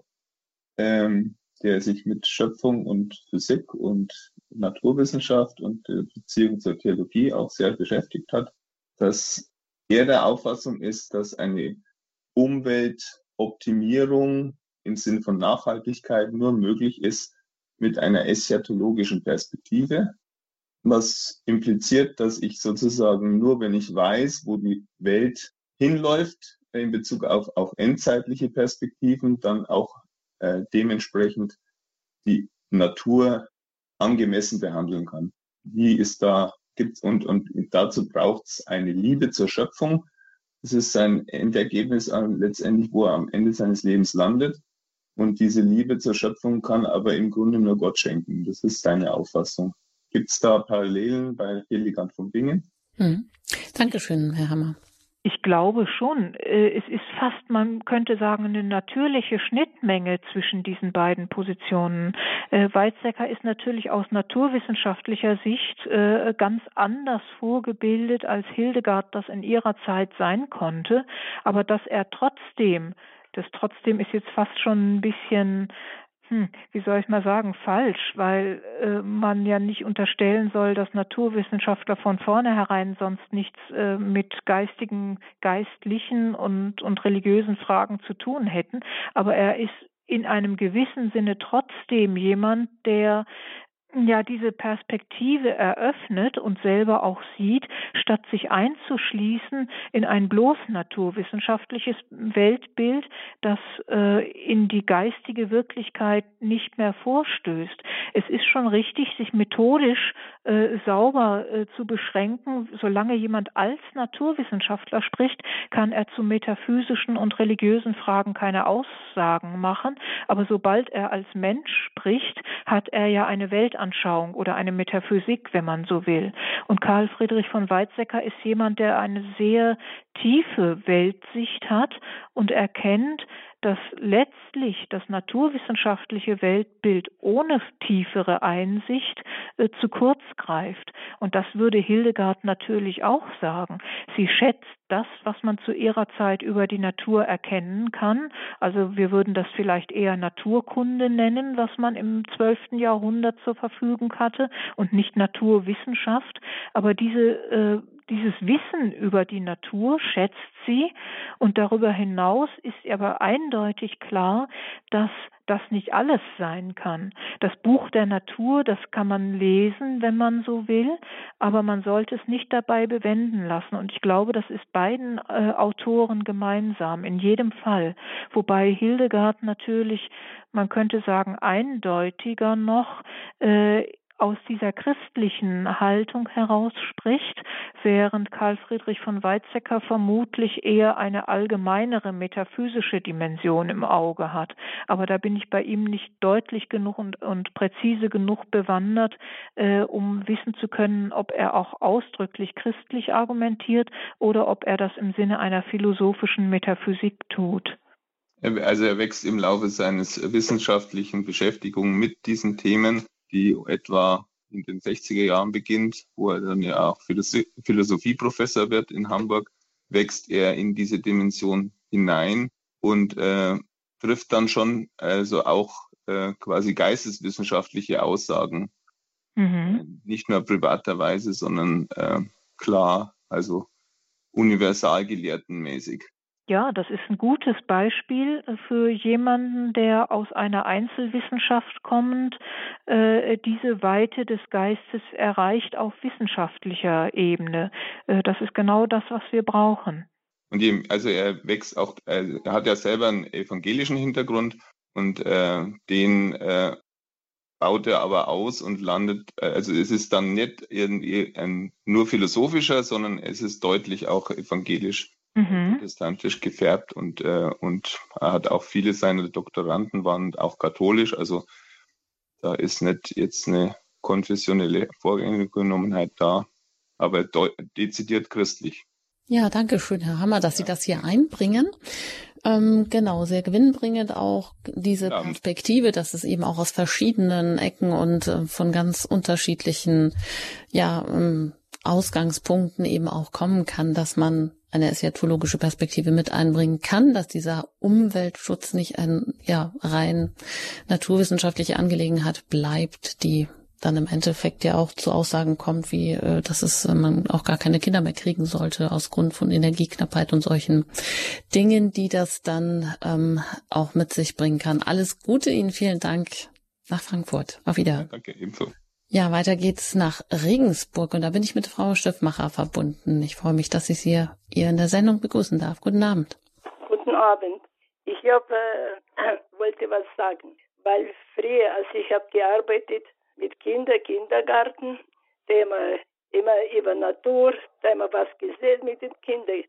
ähm, der sich mit Schöpfung und Physik und Naturwissenschaft und äh, Beziehung zur Theologie auch sehr beschäftigt hat, dass er der Auffassung ist, dass eine Umweltoptimierung im Sinn von Nachhaltigkeit nur möglich ist mit einer eschatologischen Perspektive, was impliziert, dass ich sozusagen nur, wenn ich weiß, wo die Welt hinläuft, in Bezug auf, auf endzeitliche Perspektiven, dann auch äh, dementsprechend die Natur angemessen behandeln kann. Wie ist da gibt's und und dazu braucht es eine Liebe zur Schöpfung. Das ist sein Endergebnis letztendlich, wo er am Ende seines Lebens landet. Und diese Liebe zur Schöpfung kann aber im Grunde nur Gott schenken. Das ist seine Auffassung. Gibt es da Parallelen bei Hildegard von Bingen? Hm. Dankeschön, Herr Hammer. Ich glaube schon. Äh, es ist fast, man könnte sagen, eine natürliche Schnittmenge zwischen diesen beiden Positionen. Äh, Weizsäcker ist natürlich aus naturwissenschaftlicher Sicht äh, ganz anders vorgebildet, als Hildegard das in ihrer Zeit sein konnte. Aber dass er trotzdem das trotzdem ist jetzt fast schon ein bisschen hm, wie soll ich mal sagen, falsch, weil äh, man ja nicht unterstellen soll, dass Naturwissenschaftler von vornherein sonst nichts äh, mit geistigen, geistlichen und, und religiösen Fragen zu tun hätten. Aber er ist in einem gewissen Sinne trotzdem jemand, der ja diese Perspektive eröffnet und selber auch sieht, statt sich einzuschließen in ein bloß naturwissenschaftliches Weltbild, das äh, in die geistige Wirklichkeit nicht mehr vorstößt. Es ist schon richtig, sich methodisch äh, sauber äh, zu beschränken. Solange jemand als Naturwissenschaftler spricht, kann er zu metaphysischen und religiösen Fragen keine Aussagen machen. Aber sobald er als Mensch spricht, hat er ja eine Welt Weltanschauung oder eine Metaphysik, wenn man so will. Und Karl Friedrich von Weizsäcker ist jemand, der eine sehr tiefe Weltsicht hat und erkennt, dass letztlich das naturwissenschaftliche Weltbild ohne tiefere Einsicht äh, zu kurz greift. Und das würde Hildegard natürlich auch sagen. Sie schätzt das, was man zu ihrer Zeit über die Natur erkennen kann. Also wir würden das vielleicht eher Naturkunde nennen, was man im zwölften Jahrhundert zur Verfügung hatte und nicht Naturwissenschaft. Aber diese äh, dieses Wissen über die Natur schätzt sie und darüber hinaus ist aber eindeutig klar, dass das nicht alles sein kann. Das Buch der Natur, das kann man lesen, wenn man so will, aber man sollte es nicht dabei bewenden lassen. Und ich glaube, das ist beiden äh, Autoren gemeinsam, in jedem Fall. Wobei Hildegard natürlich, man könnte sagen, eindeutiger noch äh, aus dieser christlichen Haltung heraus spricht, während Karl Friedrich von Weizsäcker vermutlich eher eine allgemeinere metaphysische Dimension im Auge hat. Aber da bin ich bei ihm nicht deutlich genug und, und präzise genug bewandert, äh, um wissen zu können, ob er auch ausdrücklich christlich argumentiert oder ob er das im Sinne einer philosophischen Metaphysik tut. Also er wächst im Laufe seines wissenschaftlichen Beschäftigungen mit diesen Themen die etwa in den 60er Jahren beginnt, wo er dann ja auch Philosophieprofessor wird in Hamburg, wächst er in diese Dimension hinein und äh, trifft dann schon also auch äh, quasi geisteswissenschaftliche Aussagen. Mhm. Äh, nicht nur privaterweise, sondern äh, klar, also universalgelehrtenmäßig. Ja, das ist ein gutes Beispiel für jemanden, der aus einer Einzelwissenschaft kommend äh, diese Weite des Geistes erreicht auf wissenschaftlicher Ebene. Äh, das ist genau das, was wir brauchen. Und ihm, also er wächst auch, er hat ja selber einen evangelischen Hintergrund und äh, den äh, baut er aber aus und landet, äh, also es ist dann nicht irgendwie ein nur philosophischer, sondern es ist deutlich auch evangelisch mhm. protestantisch gefärbt und, äh, und er hat auch viele seiner Doktoranden waren auch katholisch. Also da ist nicht jetzt eine konfessionelle Vorgenommenheit da, aber dezidiert christlich. Ja, danke schön, Herr Hammer, dass Sie das hier einbringen. Ähm, genau, sehr gewinnbringend auch diese Perspektive, dass es eben auch aus verschiedenen Ecken und äh, von ganz unterschiedlichen, ja, ähm, Ausgangspunkten eben auch kommen kann, dass man eine eschatologische Perspektive mit einbringen kann, dass dieser Umweltschutz nicht ein ja rein naturwissenschaftliche Angelegenheit bleibt, die dann im Endeffekt ja auch zu Aussagen kommt, wie äh, dass es äh, man auch gar keine Kinder mehr kriegen sollte aus Grund von Energieknappheit und solchen Dingen, die das dann ähm, auch mit sich bringen kann. Alles Gute Ihnen, vielen Dank nach Frankfurt. Auf Wiedersehen. Ja, danke ebenso. Ja, weiter geht's nach Regensburg und da bin ich mit Frau Stiffmacher verbunden. Ich freue mich, dass ich Sie hier in der Sendung begrüßen darf. Guten Abend. Guten Abend. Ich hab, äh, wollte was sagen, weil früher, als ich habe gearbeitet mit Kindern, Kindergarten, da immer, über Natur, immer was gesehen mit den Kindern.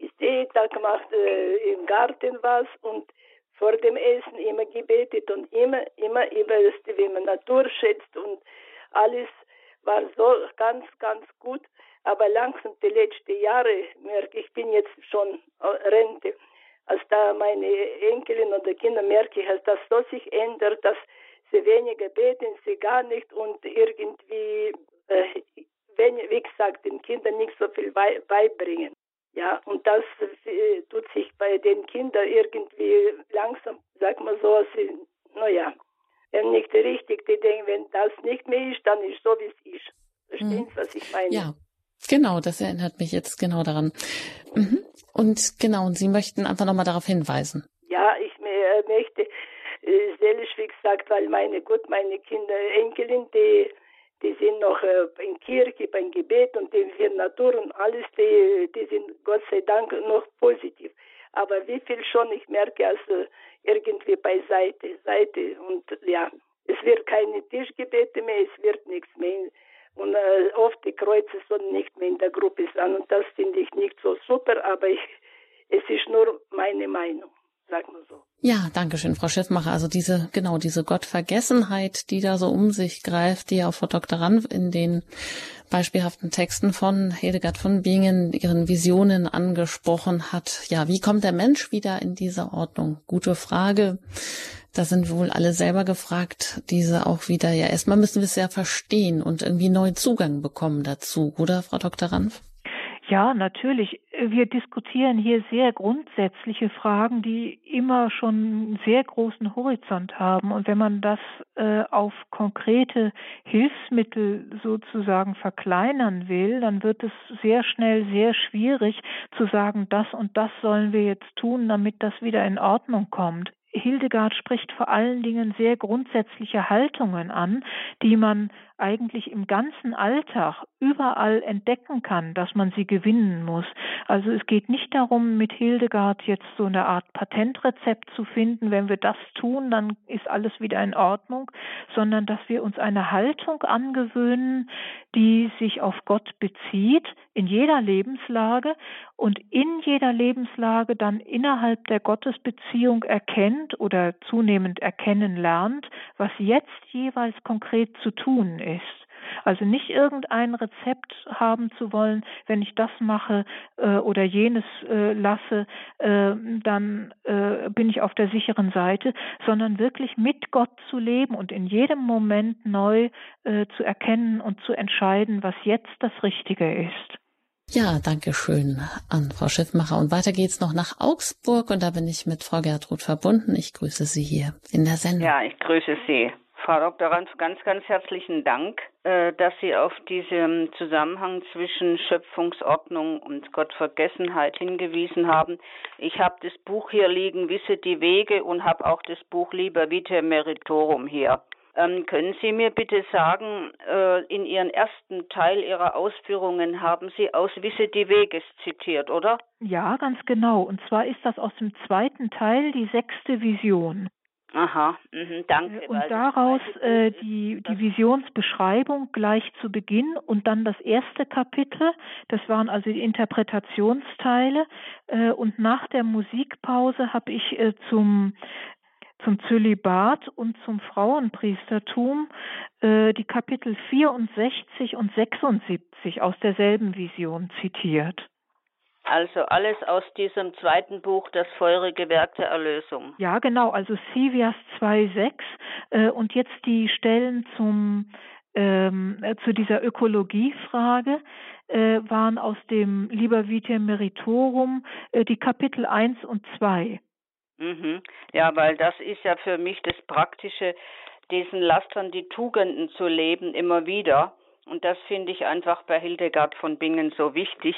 Ich jeden Tag gemacht äh, im Garten was und vor dem Essen immer gebetet und immer, immer über das, wie man Natur schätzt und alles war so ganz, ganz gut. Aber langsam die letzten Jahre merke ich, bin jetzt schon Rente. Als da meine Enkelin oder Kinder merke ich, dass das so sich ändert, dass sie weniger beten, sie gar nicht und irgendwie, äh, wenn, wie gesagt, den Kindern nicht so viel beibringen. Ja, und das äh, tut sich bei den Kindern irgendwie langsam, sag mal so, sie, naja, nicht richtig, die denken, wenn das nicht mehr ist, dann ist so, wie es ist. Verstehen Sie, mhm. was ich meine? Ja, genau, das erinnert mich jetzt genau daran. Mhm. Und genau, und Sie möchten einfach nochmal darauf hinweisen. Ja, ich äh, möchte äh, seelisch, wie gesagt, weil meine, gut, meine Kinder, Enkelin, die, die sind noch äh, in Kirche beim Gebet und die für Natur und alles, die, die sind Gott sei Dank noch positiv. Aber wie viel schon, ich merke also, irgendwie beiseite, Seite und ja, es wird keine Tischgebete mehr, es wird nichts mehr. Und äh, oft die Kreuze sollen nicht mehr in der Gruppe sein und das finde ich nicht so super, aber ich, es ist nur meine Meinung, so. Ja, danke schön, Frau Schiffmacher. Also diese, genau, diese Gottvergessenheit, die da so um sich greift, die auch Frau Dr. Ranf in den beispielhaften Texten von Hildegard von Bingen, ihren Visionen angesprochen hat. Ja, wie kommt der Mensch wieder in diese Ordnung? Gute Frage. Da sind wohl alle selber gefragt, diese auch wieder, ja, erstmal müssen wir es ja verstehen und irgendwie neuen Zugang bekommen dazu, oder, Frau Dr. Ranf? Ja, natürlich. Wir diskutieren hier sehr grundsätzliche Fragen, die immer schon einen sehr großen Horizont haben. Und wenn man das äh, auf konkrete Hilfsmittel sozusagen verkleinern will, dann wird es sehr schnell sehr schwierig zu sagen, das und das sollen wir jetzt tun, damit das wieder in Ordnung kommt Hildegard spricht vor allen Dingen sehr grundsätzliche Haltungen an, die man eigentlich im ganzen Alltag überall entdecken kann, dass man sie gewinnen muss. Also es geht nicht darum, mit Hildegard jetzt so eine Art Patentrezept zu finden. Wenn wir das tun, dann ist alles wieder in Ordnung, sondern dass wir uns eine Haltung angewöhnen, die sich auf Gott bezieht, in jeder Lebenslage und in jeder Lebenslage dann innerhalb der Gottesbeziehung erkennt oder zunehmend erkennen lernt, was jetzt jeweils konkret zu tun ist. Also nicht irgendein Rezept haben zu wollen, wenn ich das mache äh, oder jenes äh, lasse, äh, dann äh, bin ich auf der sicheren Seite, sondern wirklich mit Gott zu leben und in jedem Moment neu äh, zu erkennen und zu entscheiden, was jetzt das Richtige ist. Ja, danke schön an Frau Schiffmacher. Und weiter geht's noch nach Augsburg und da bin ich mit Frau Gertrud verbunden. Ich grüße Sie hier in der Sendung. Ja, ich grüße Sie. Frau Dr. Ranz, ganz, ganz herzlichen Dank, äh, dass Sie auf diesen Zusammenhang zwischen Schöpfungsordnung und Gottvergessenheit hingewiesen haben. Ich habe das Buch hier liegen, Wisse die Wege, und habe auch das Buch Liber Vitae Meritorum hier. Ähm, können Sie mir bitte sagen, äh, in Ihren ersten Teil Ihrer Ausführungen haben Sie aus Wisse die Weges zitiert, oder? Ja, ganz genau. Und zwar ist das aus dem zweiten Teil die sechste Vision. Aha, mhm, danke. Und daraus äh, die, die Visionsbeschreibung gleich zu Beginn und dann das erste Kapitel, das waren also die Interpretationsteile. Äh, und nach der Musikpause habe ich äh, zum zum Zölibat und zum Frauenpriestertum äh, die Kapitel 64 und 76 aus derselben Vision zitiert. Also alles aus diesem zweiten Buch, das feurige Werk der Erlösung. Ja, genau, also Sivias 2,6 äh, und jetzt die Stellen zum ähm, äh, zu dieser Ökologiefrage äh, waren aus dem Liber Vitae Meritorum äh, die Kapitel 1 und 2. Mhm. Ja, weil das ist ja für mich das Praktische, diesen Lastern die Tugenden zu leben, immer wieder. Und das finde ich einfach bei Hildegard von Bingen so wichtig,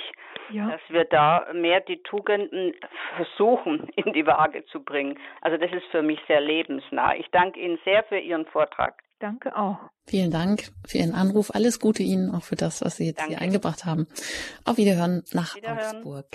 ja. dass wir da mehr die Tugenden versuchen in die Waage zu bringen. Also das ist für mich sehr lebensnah. Ich danke Ihnen sehr für Ihren Vortrag. Danke auch. Vielen Dank für Ihren Anruf. Alles Gute Ihnen auch für das, was Sie jetzt danke. hier eingebracht haben. Auf Wiederhören nach Wiederhören. Augsburg.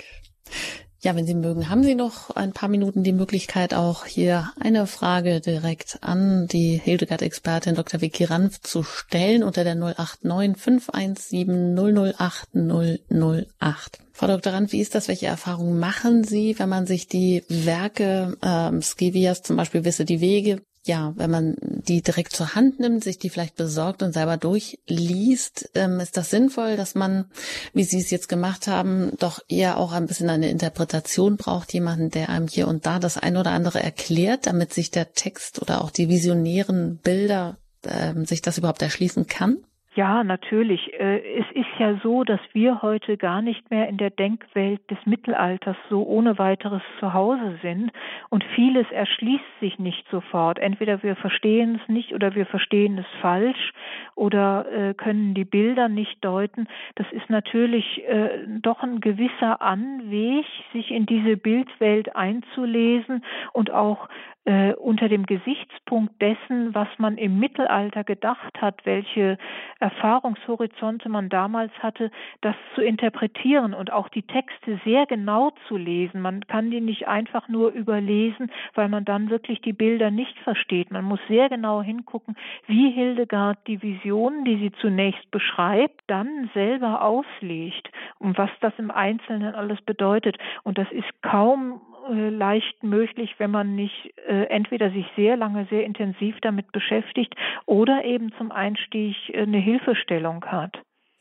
Ja, wenn Sie mögen, haben Sie noch ein paar Minuten die Möglichkeit, auch hier eine Frage direkt an die Hildegard-Expertin Dr. Vicky Ranf zu stellen unter der 089 517 008 008. Frau Dr. Ranf, wie ist das? Welche Erfahrungen machen Sie, wenn man sich die Werke ähm, Skevias, zum Beispiel Wisse die Wege, ja, wenn man die direkt zur Hand nimmt, sich die vielleicht besorgt und selber durchliest, ähm, ist das sinnvoll, dass man, wie Sie es jetzt gemacht haben, doch eher auch ein bisschen eine Interpretation braucht, jemanden, der einem hier und da das ein oder andere erklärt, damit sich der Text oder auch die visionären Bilder ähm, sich das überhaupt erschließen kann? Ja, natürlich. Äh, es ist ja so, dass wir heute gar nicht mehr in der Denkwelt des Mittelalters so ohne weiteres zu Hause sind und vieles erschließt sich nicht sofort. Entweder wir verstehen es nicht oder wir verstehen es falsch oder äh, können die Bilder nicht deuten. Das ist natürlich äh, doch ein gewisser Anweg, sich in diese Bildwelt einzulesen und auch äh, unter dem Gesichtspunkt dessen, was man im Mittelalter gedacht hat, welche Erfahrungshorizonte man damals hatte, das zu interpretieren und auch die Texte sehr genau zu lesen. Man kann die nicht einfach nur überlesen, weil man dann wirklich die Bilder nicht versteht. Man muss sehr genau hingucken, wie Hildegard die Visionen, die sie zunächst beschreibt, dann selber auslegt und was das im Einzelnen alles bedeutet. Und das ist kaum leicht möglich, wenn man nicht äh, entweder sich sehr lange, sehr intensiv damit beschäftigt oder eben zum Einstieg äh, eine Hilfestellung hat.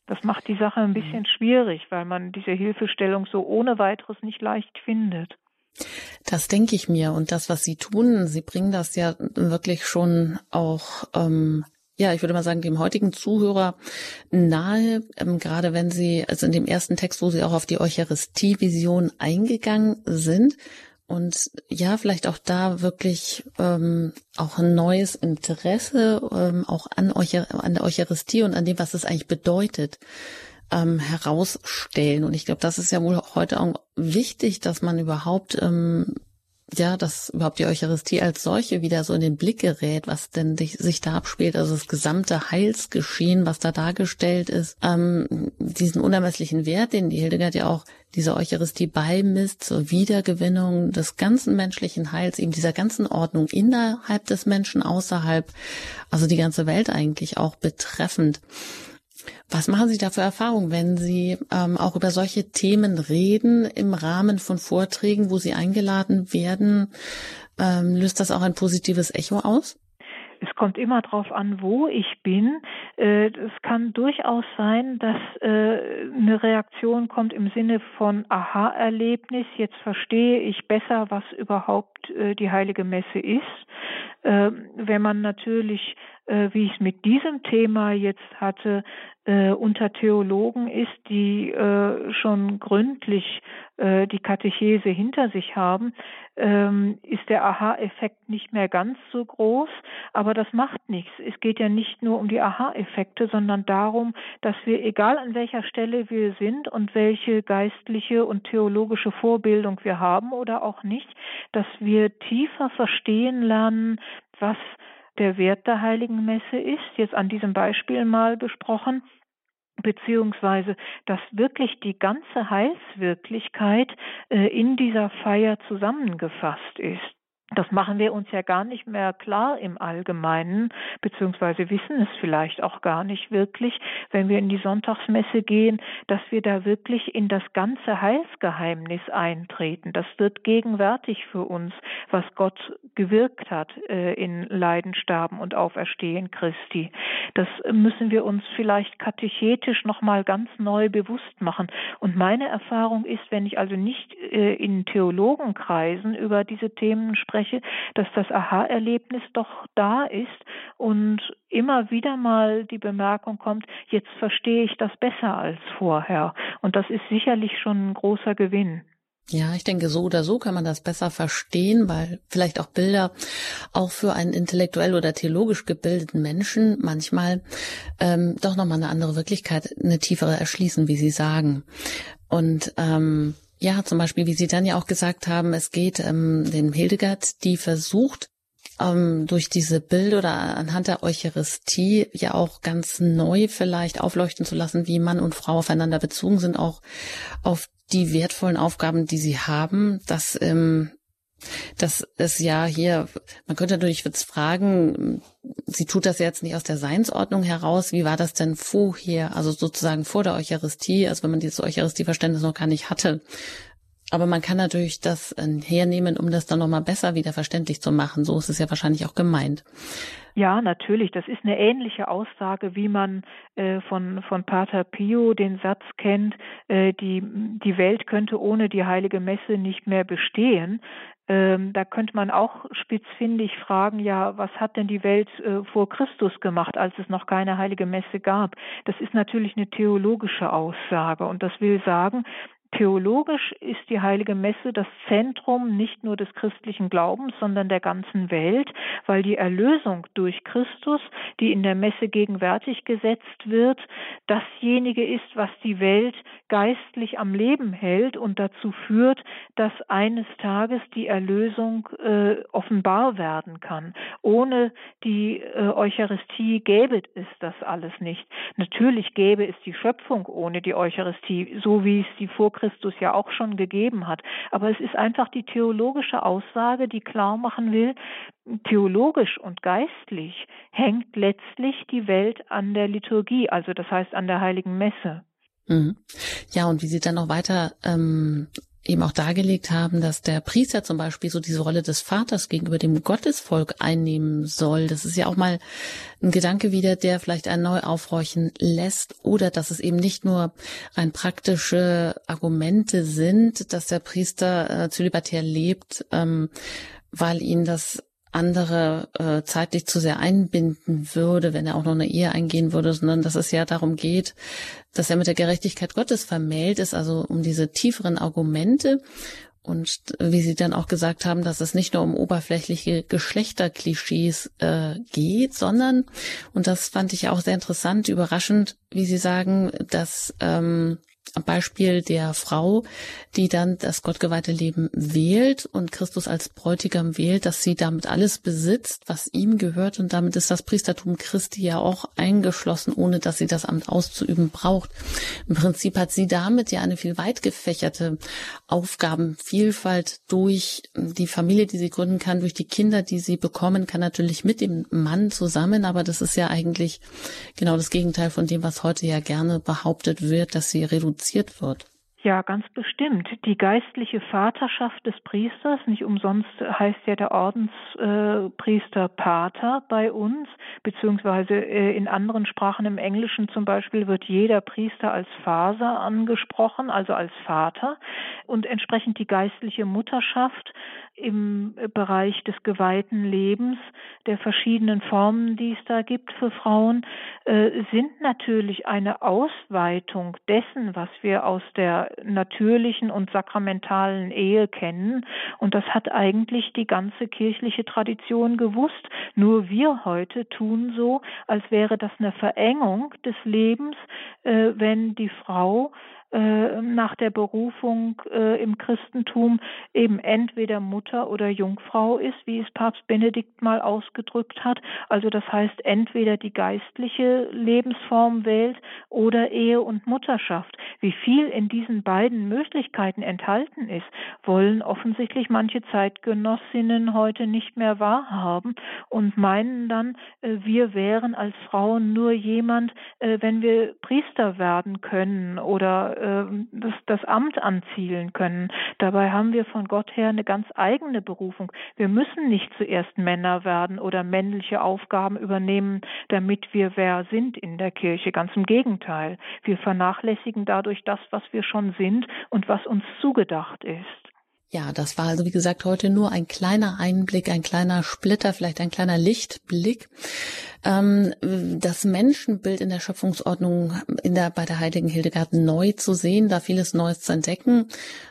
Das macht die Sache ein bisschen mhm. schwierig, weil man diese Hilfestellung so ohne weiteres nicht leicht findet. Das denke ich mir. Und das, was Sie tun, Sie bringen das ja wirklich schon auch ähm, ja, ich würde mal sagen, dem heutigen Zuhörer nahe, ähm, gerade wenn Sie, also in dem ersten Text, wo Sie auch auf die Eucharistie-Vision eingegangen sind, und ja, vielleicht auch da wirklich ähm, auch ein neues Interesse ähm, auch an, an der Eucharistie und an dem, was es eigentlich bedeutet, ähm, herausstellen. Und ich glaube, das ist ja wohl heute auch wichtig, dass man überhaupt ähm, ja, dass überhaupt die Eucharistie als solche wieder so in den Blick gerät, was denn sich da abspielt, also das gesamte Heilsgeschehen, was da dargestellt ist, ähm, diesen unermesslichen Wert, den die Hildegard ja auch diese Eucharistie beimisst zur Wiedergewinnung des ganzen menschlichen Heils, eben dieser ganzen Ordnung innerhalb des Menschen, außerhalb, also die ganze Welt eigentlich auch betreffend. Was machen Sie da für Erfahrungen, wenn Sie ähm, auch über solche Themen reden im Rahmen von Vorträgen, wo Sie eingeladen werden? Ähm, löst das auch ein positives Echo aus? Es kommt immer darauf an, wo ich bin. Äh, es kann durchaus sein, dass äh, eine Reaktion kommt im Sinne von Aha-Erlebnis. Jetzt verstehe ich besser, was überhaupt äh, die heilige Messe ist. Wenn man natürlich wie ich es mit diesem Thema jetzt hatte, äh, unter Theologen ist, die äh, schon gründlich äh, die Katechese hinter sich haben, ähm, ist der Aha-Effekt nicht mehr ganz so groß. Aber das macht nichts. Es geht ja nicht nur um die Aha-Effekte, sondern darum, dass wir, egal an welcher Stelle wir sind und welche geistliche und theologische Vorbildung wir haben oder auch nicht, dass wir tiefer verstehen lernen, was der Wert der heiligen Messe ist, jetzt an diesem Beispiel mal besprochen, beziehungsweise dass wirklich die ganze Heilswirklichkeit äh, in dieser Feier zusammengefasst ist. Das machen wir uns ja gar nicht mehr klar im Allgemeinen, beziehungsweise wissen es vielleicht auch gar nicht wirklich, wenn wir in die Sonntagsmesse gehen, dass wir da wirklich in das ganze Heilsgeheimnis eintreten. Das wird gegenwärtig für uns, was Gott gewirkt hat äh, in Leiden, Sterben und Auferstehen Christi. Das müssen wir uns vielleicht katechetisch nochmal ganz neu bewusst machen. Und meine Erfahrung ist, wenn ich also nicht äh, in Theologenkreisen über diese Themen spreche, spreche, dass das Aha-Erlebnis doch da ist und immer wieder mal die Bemerkung kommt, jetzt verstehe ich das besser als vorher. Und das ist sicherlich schon ein großer Gewinn. Ja, ich denke, so oder so kann man das besser verstehen, weil vielleicht auch Bilder auch für einen intellektuell oder theologisch gebildeten Menschen manchmal ähm, doch nochmal eine andere Wirklichkeit, eine tiefere erschließen, wie Sie sagen. Und ähm, ja, zum Beispiel, wie Sie dann ja auch gesagt haben, es geht ähm, den Hildegard, die versucht, ähm, durch diese Bilder oder anhand der Eucharistie ja auch ganz neu vielleicht aufleuchten zu lassen, wie Mann und Frau aufeinander bezogen sind, auch auf die wertvollen Aufgaben, die sie haben, dass ähm, das ist ja hier, man könnte natürlich jetzt fragen, sie tut das jetzt nicht aus der Seinsordnung heraus, wie war das denn vorher, also sozusagen vor der Eucharistie, also wenn man dieses Eucharistieverständnis noch gar nicht hatte. Aber man kann natürlich das äh, hernehmen, um das dann nochmal besser wieder verständlich zu machen. So ist es ja wahrscheinlich auch gemeint. Ja, natürlich. Das ist eine ähnliche Aussage, wie man äh, von, von Pater Pio den Satz kennt, äh, die, die Welt könnte ohne die heilige Messe nicht mehr bestehen. Ähm, da könnte man auch spitzfindig fragen, ja, was hat denn die Welt äh, vor Christus gemacht, als es noch keine heilige Messe gab? Das ist natürlich eine theologische Aussage und das will sagen, Theologisch ist die heilige Messe das Zentrum nicht nur des christlichen Glaubens, sondern der ganzen Welt, weil die Erlösung durch Christus, die in der Messe gegenwärtig gesetzt wird, dasjenige ist, was die Welt geistlich am Leben hält und dazu führt, dass eines Tages die Erlösung äh, offenbar werden kann. Ohne die äh, Eucharistie gäbe es das alles nicht. Natürlich gäbe es die Schöpfung ohne die Eucharistie, so wie es die vor Christus ja auch schon gegeben hat. Aber es ist einfach die theologische Aussage, die klar machen will, theologisch und geistlich hängt letztlich die Welt an der Liturgie, also das heißt an der heiligen Messe. Mhm. Ja, und wie Sie dann noch weiter ähm, eben auch dargelegt haben, dass der Priester zum Beispiel so diese Rolle des Vaters gegenüber dem Gottesvolk einnehmen soll. Das ist ja auch mal ein Gedanke wieder, der vielleicht ein neu aufhorchen lässt oder dass es eben nicht nur rein praktische Argumente sind, dass der Priester äh, zölibatär lebt, ähm, weil ihn das andere äh, zeitlich zu sehr einbinden würde, wenn er auch noch eine Ehe eingehen würde, sondern dass es ja darum geht, dass er mit der Gerechtigkeit Gottes vermählt ist, also um diese tieferen Argumente. Und wie Sie dann auch gesagt haben, dass es nicht nur um oberflächliche Geschlechterklischees äh, geht, sondern, und das fand ich auch sehr interessant, überraschend, wie Sie sagen, dass ähm, Beispiel der Frau, die dann das gottgeweihte Leben wählt und Christus als Bräutigam wählt, dass sie damit alles besitzt, was ihm gehört und damit ist das Priestertum Christi ja auch eingeschlossen, ohne dass sie das Amt auszuüben braucht. Im Prinzip hat sie damit ja eine viel weit gefächerte Aufgabenvielfalt durch die Familie, die sie gründen kann, durch die Kinder, die sie bekommen kann, natürlich mit dem Mann zusammen, aber das ist ja eigentlich genau das Gegenteil von dem, was heute ja gerne behauptet wird, dass sie reduziert wird. Ja, ganz bestimmt. Die geistliche Vaterschaft des Priesters, nicht umsonst heißt ja der Ordenspriester äh, Pater bei uns, beziehungsweise äh, in anderen Sprachen im Englischen zum Beispiel wird jeder Priester als Faser angesprochen, also als Vater. Und entsprechend die geistliche Mutterschaft im Bereich des geweihten Lebens, der verschiedenen Formen, die es da gibt für Frauen, äh, sind natürlich eine Ausweitung dessen, was wir aus der natürlichen und sakramentalen Ehe kennen. Und das hat eigentlich die ganze kirchliche Tradition gewusst. Nur wir heute tun so, als wäre das eine Verengung des Lebens, äh, wenn die Frau äh, nach der Berufung äh, im Christentum eben entweder Mutter oder Jungfrau ist, wie es Papst Benedikt mal ausgedrückt hat. Also das heißt, entweder die geistliche Lebensform wählt oder Ehe und Mutterschaft. Wie viel in diesen beiden Möglichkeiten enthalten ist, wollen offensichtlich manche Zeitgenossinnen heute nicht mehr wahrhaben und meinen dann, äh, wir wären als Frauen nur jemand, wenn wir Priester werden können oder äh, das, das Amt anzielen können. Dabei haben wir von Gott her eine ganz eigene Berufung. Wir müssen nicht zuerst Männer werden oder männliche Aufgaben übernehmen, damit wir wer sind in der Kirche. Ganz im Gegenteil. Wir vernachlässigen dadurch das, was wir schon sind und was uns zugedacht ist. Ja, das war also wie gesagt heute nur ein kleiner Einblick, ein kleiner Splitter, vielleicht ein kleiner Lichtblick. Ähm, das Menschenbild in der Schöpfungsordnung in der, bei der heiligen Hildegard neu zu sehen, da vieles Neues zu entdecken.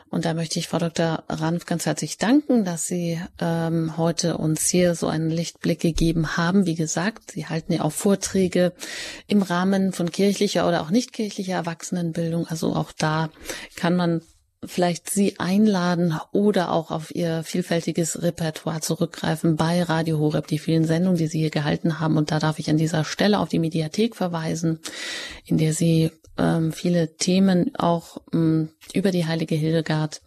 Und da möchte ich Frau Dr. Ranf ganz herzlich danken, dass Sie ähm, heute uns hier so einen Lichtblick gegeben haben. Wie gesagt, Sie halten ja auch Vorträge im Rahmen von kirchlicher oder auch nicht kirchlicher Erwachsenenbildung. Also auch da kann man vielleicht Sie einladen oder auch auf Ihr vielfältiges Repertoire zurückgreifen bei Radio Horeb, die vielen Sendungen, die Sie hier gehalten haben. Und da darf ich an dieser Stelle auf die Mediathek verweisen, in der Sie ähm, viele Themen auch ähm, über die heilige Hildegard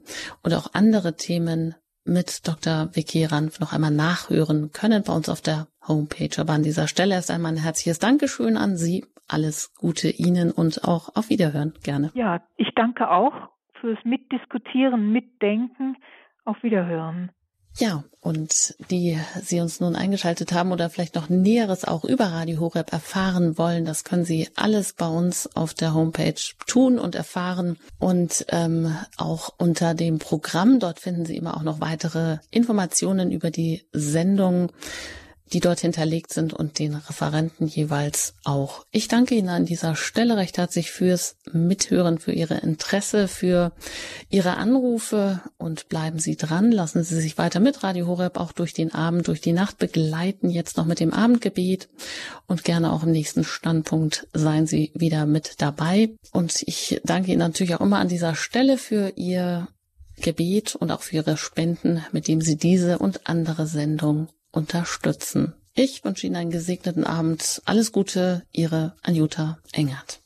oder auch andere Themen mit Dr. Vicky Ranf noch einmal nachhören können bei uns auf der Homepage. Aber an dieser Stelle erst einmal ein herzliches Dankeschön an Sie. Alles Gute Ihnen und auch auf Wiederhören gerne. Ja, ich danke auch fürs Mitdiskutieren, Mitdenken. Auf Wiederhören. Ja, und die Sie uns nun eingeschaltet haben oder vielleicht noch Näheres auch über Radio Horeb erfahren wollen, das können Sie alles bei uns auf der Homepage tun und erfahren. Und ähm, auch unter dem Programm, dort finden Sie immer auch noch weitere Informationen über die Sendung die dort hinterlegt sind und den Referenten jeweils auch. Ich danke Ihnen an dieser Stelle recht herzlich fürs Mithören, für Ihre Interesse, für Ihre Anrufe und bleiben Sie dran. Lassen Sie sich weiter mit Radio Horeb auch durch den Abend, durch die Nacht begleiten, jetzt noch mit dem Abendgebet und gerne auch im nächsten Standpunkt seien Sie wieder mit dabei. Und ich danke Ihnen natürlich auch immer an dieser Stelle für Ihr Gebet und auch für Ihre Spenden, mit dem Sie diese und andere Sendung unterstützen. Ich wünsche Ihnen einen gesegneten Abend. Alles Gute, Ihre Anjuta Engert.